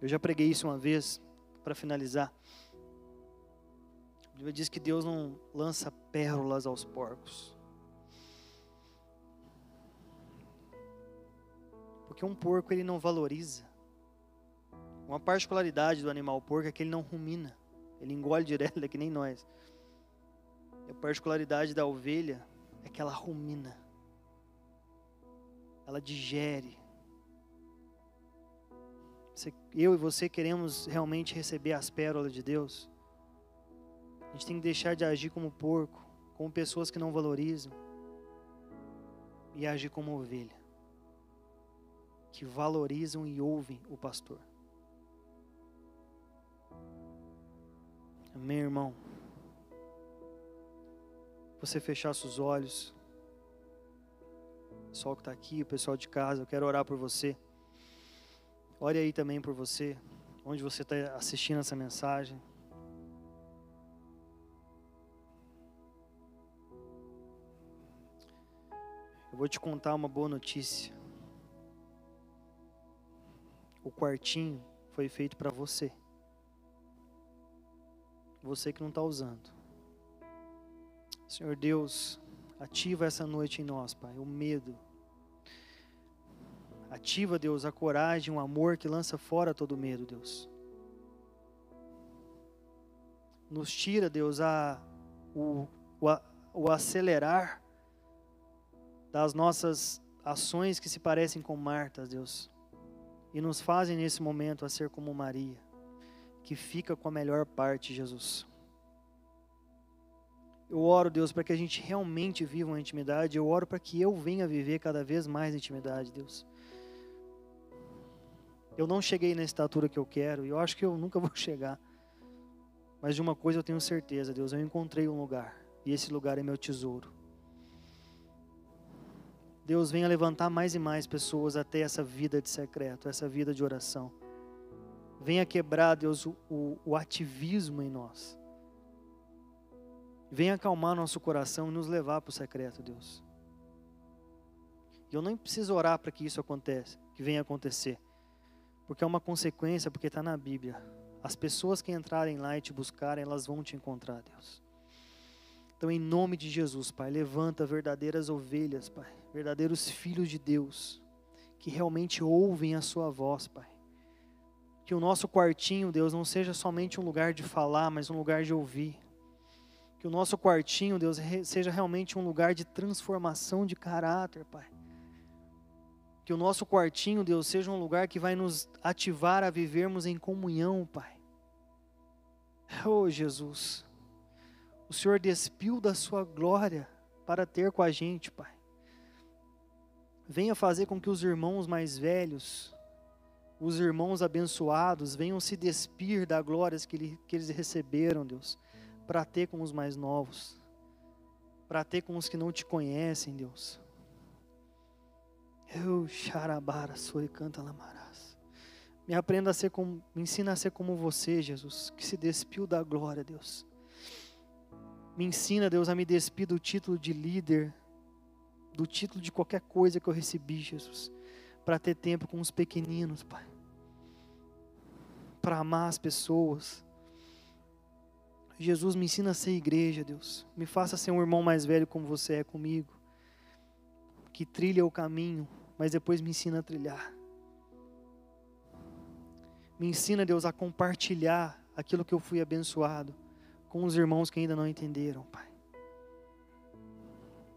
Eu já preguei isso uma vez para finalizar. A Bíblia diz que Deus não lança pérolas aos porcos. Porque um porco ele não valoriza. Uma particularidade do animal porco é que ele não rumina. Ele engole direto, é que nem nós. A particularidade da ovelha é que ela rumina. Ela digere eu e você queremos realmente receber as pérolas de Deus. A gente tem que deixar de agir como porco, como pessoas que não valorizam, e agir como ovelha, que valorizam e ouvem o pastor. Amém, irmão? Você fechasse os olhos. O pessoal que está aqui, o pessoal de casa, eu quero orar por você. Ore aí também por você, onde você está assistindo essa mensagem. Eu vou te contar uma boa notícia. O quartinho foi feito para você. Você que não está usando. Senhor Deus, ativa essa noite em nós, Pai, o medo. Ativa, Deus, a coragem, o amor que lança fora todo medo, Deus. Nos tira, Deus, a, o, o, o acelerar das nossas ações que se parecem com Marta, Deus. E nos fazem nesse momento a ser como Maria que fica com a melhor parte, Jesus. Eu oro, Deus, para que a gente realmente viva uma intimidade. Eu oro para que eu venha viver cada vez mais intimidade, Deus. Eu não cheguei na estatura que eu quero, e eu acho que eu nunca vou chegar. Mas de uma coisa eu tenho certeza, Deus, eu encontrei um lugar, e esse lugar é meu tesouro. Deus venha levantar mais e mais pessoas até essa vida de secreto, essa vida de oração. Venha quebrar, Deus, o, o, ativismo em nós. Venha acalmar nosso coração e nos levar para o secreto, Deus. E eu nem preciso orar para que isso aconteça, que venha acontecer. Porque é uma consequência, porque está na Bíblia. As pessoas que entrarem lá e te buscarem, elas vão te encontrar, Deus. Então, em nome de Jesus, Pai, levanta verdadeiras ovelhas, Pai, verdadeiros filhos de Deus, que realmente ouvem a Sua voz, Pai que o nosso quartinho, Deus, não seja somente um lugar de falar, mas um lugar de ouvir. Que o nosso quartinho, Deus, seja realmente um lugar de transformação de caráter, Pai. Que o nosso quartinho, Deus, seja um lugar que vai nos ativar a vivermos em comunhão, Pai. Oh, Jesus. O Senhor despiu da sua glória para ter com a gente, Pai. Venha fazer com que os irmãos mais velhos, os irmãos abençoados venham se despir da glória que, que eles receberam, Deus, para ter com os mais novos, para ter com os que não te conhecem, Deus. Eu xarabara, sou e canta lamarás. Me aprenda a ser como, me ensina a ser como você, Jesus, que se despiu da glória, Deus. Me ensina, Deus, a me despir do título de líder, do título de qualquer coisa que eu recebi, Jesus, para ter tempo com os pequeninos, Pai para amar as pessoas. Jesus me ensina a ser igreja, Deus. Me faça ser um irmão mais velho como você é comigo. Que trilha o caminho, mas depois me ensina a trilhar. Me ensina, Deus, a compartilhar aquilo que eu fui abençoado com os irmãos que ainda não entenderam, Pai.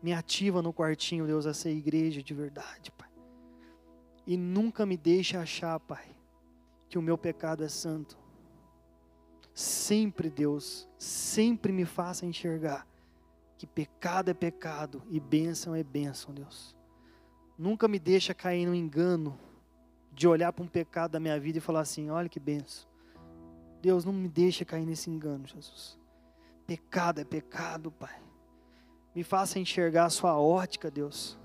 Me ativa no quartinho, Deus, a ser igreja de verdade, Pai. E nunca me deixe achar, Pai, que o meu pecado é santo. Sempre, Deus, sempre me faça enxergar que pecado é pecado e bênção é bênção, Deus. Nunca me deixa cair no engano de olhar para um pecado da minha vida e falar assim: olha que benção. Deus, não me deixa cair nesse engano, Jesus. Pecado é pecado, Pai. Me faça enxergar a Sua ótica, Deus.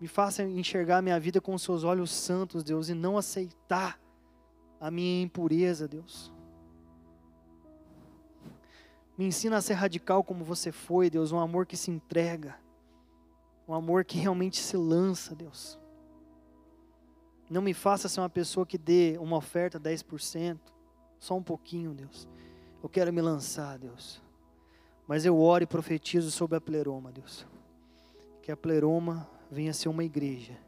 Me faça enxergar a minha vida com os seus olhos santos, Deus, e não aceitar a minha impureza, Deus. Me ensina a ser radical como você foi, Deus, um amor que se entrega, um amor que realmente se lança, Deus. Não me faça ser uma pessoa que dê uma oferta 10%, só um pouquinho, Deus. Eu quero me lançar, Deus. Mas eu oro e profetizo sobre a pleroma, Deus. Que a pleroma venha ser uma igreja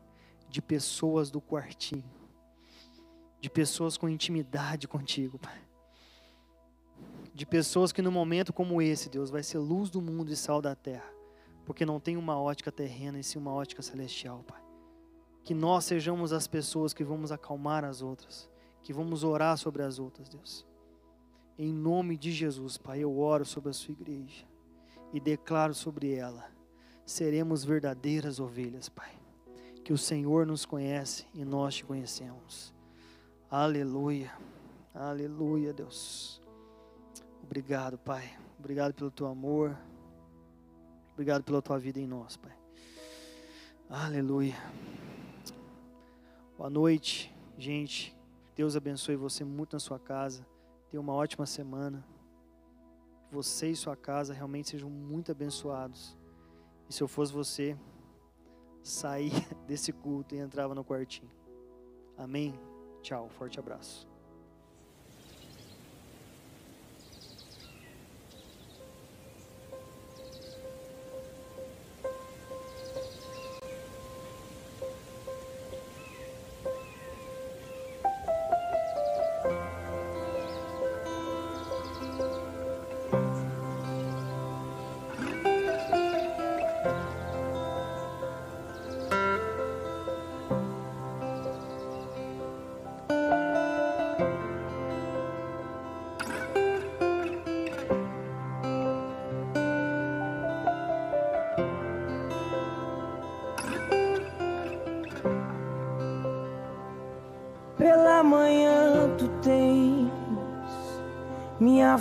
de pessoas do quartinho, de pessoas com intimidade contigo, Pai. De pessoas que no momento como esse, Deus, vai ser luz do mundo e sal da terra, porque não tem uma ótica terrena e sim uma ótica celestial, Pai. Que nós sejamos as pessoas que vamos acalmar as outras, que vamos orar sobre as outras, Deus. Em nome de Jesus, Pai, eu oro sobre a sua igreja e declaro sobre ela: seremos verdadeiras ovelhas, Pai. Que o Senhor nos conhece e nós te conhecemos. Aleluia, aleluia, Deus. Obrigado, Pai. Obrigado pelo teu amor. Obrigado pela tua vida em nós, Pai. Aleluia. Boa noite, gente. Deus abençoe você muito na sua casa. Tenha uma ótima semana. Você e sua casa realmente sejam muito abençoados. E se eu fosse você, saía desse culto e entrava no quartinho. Amém? Tchau, forte abraço. Minha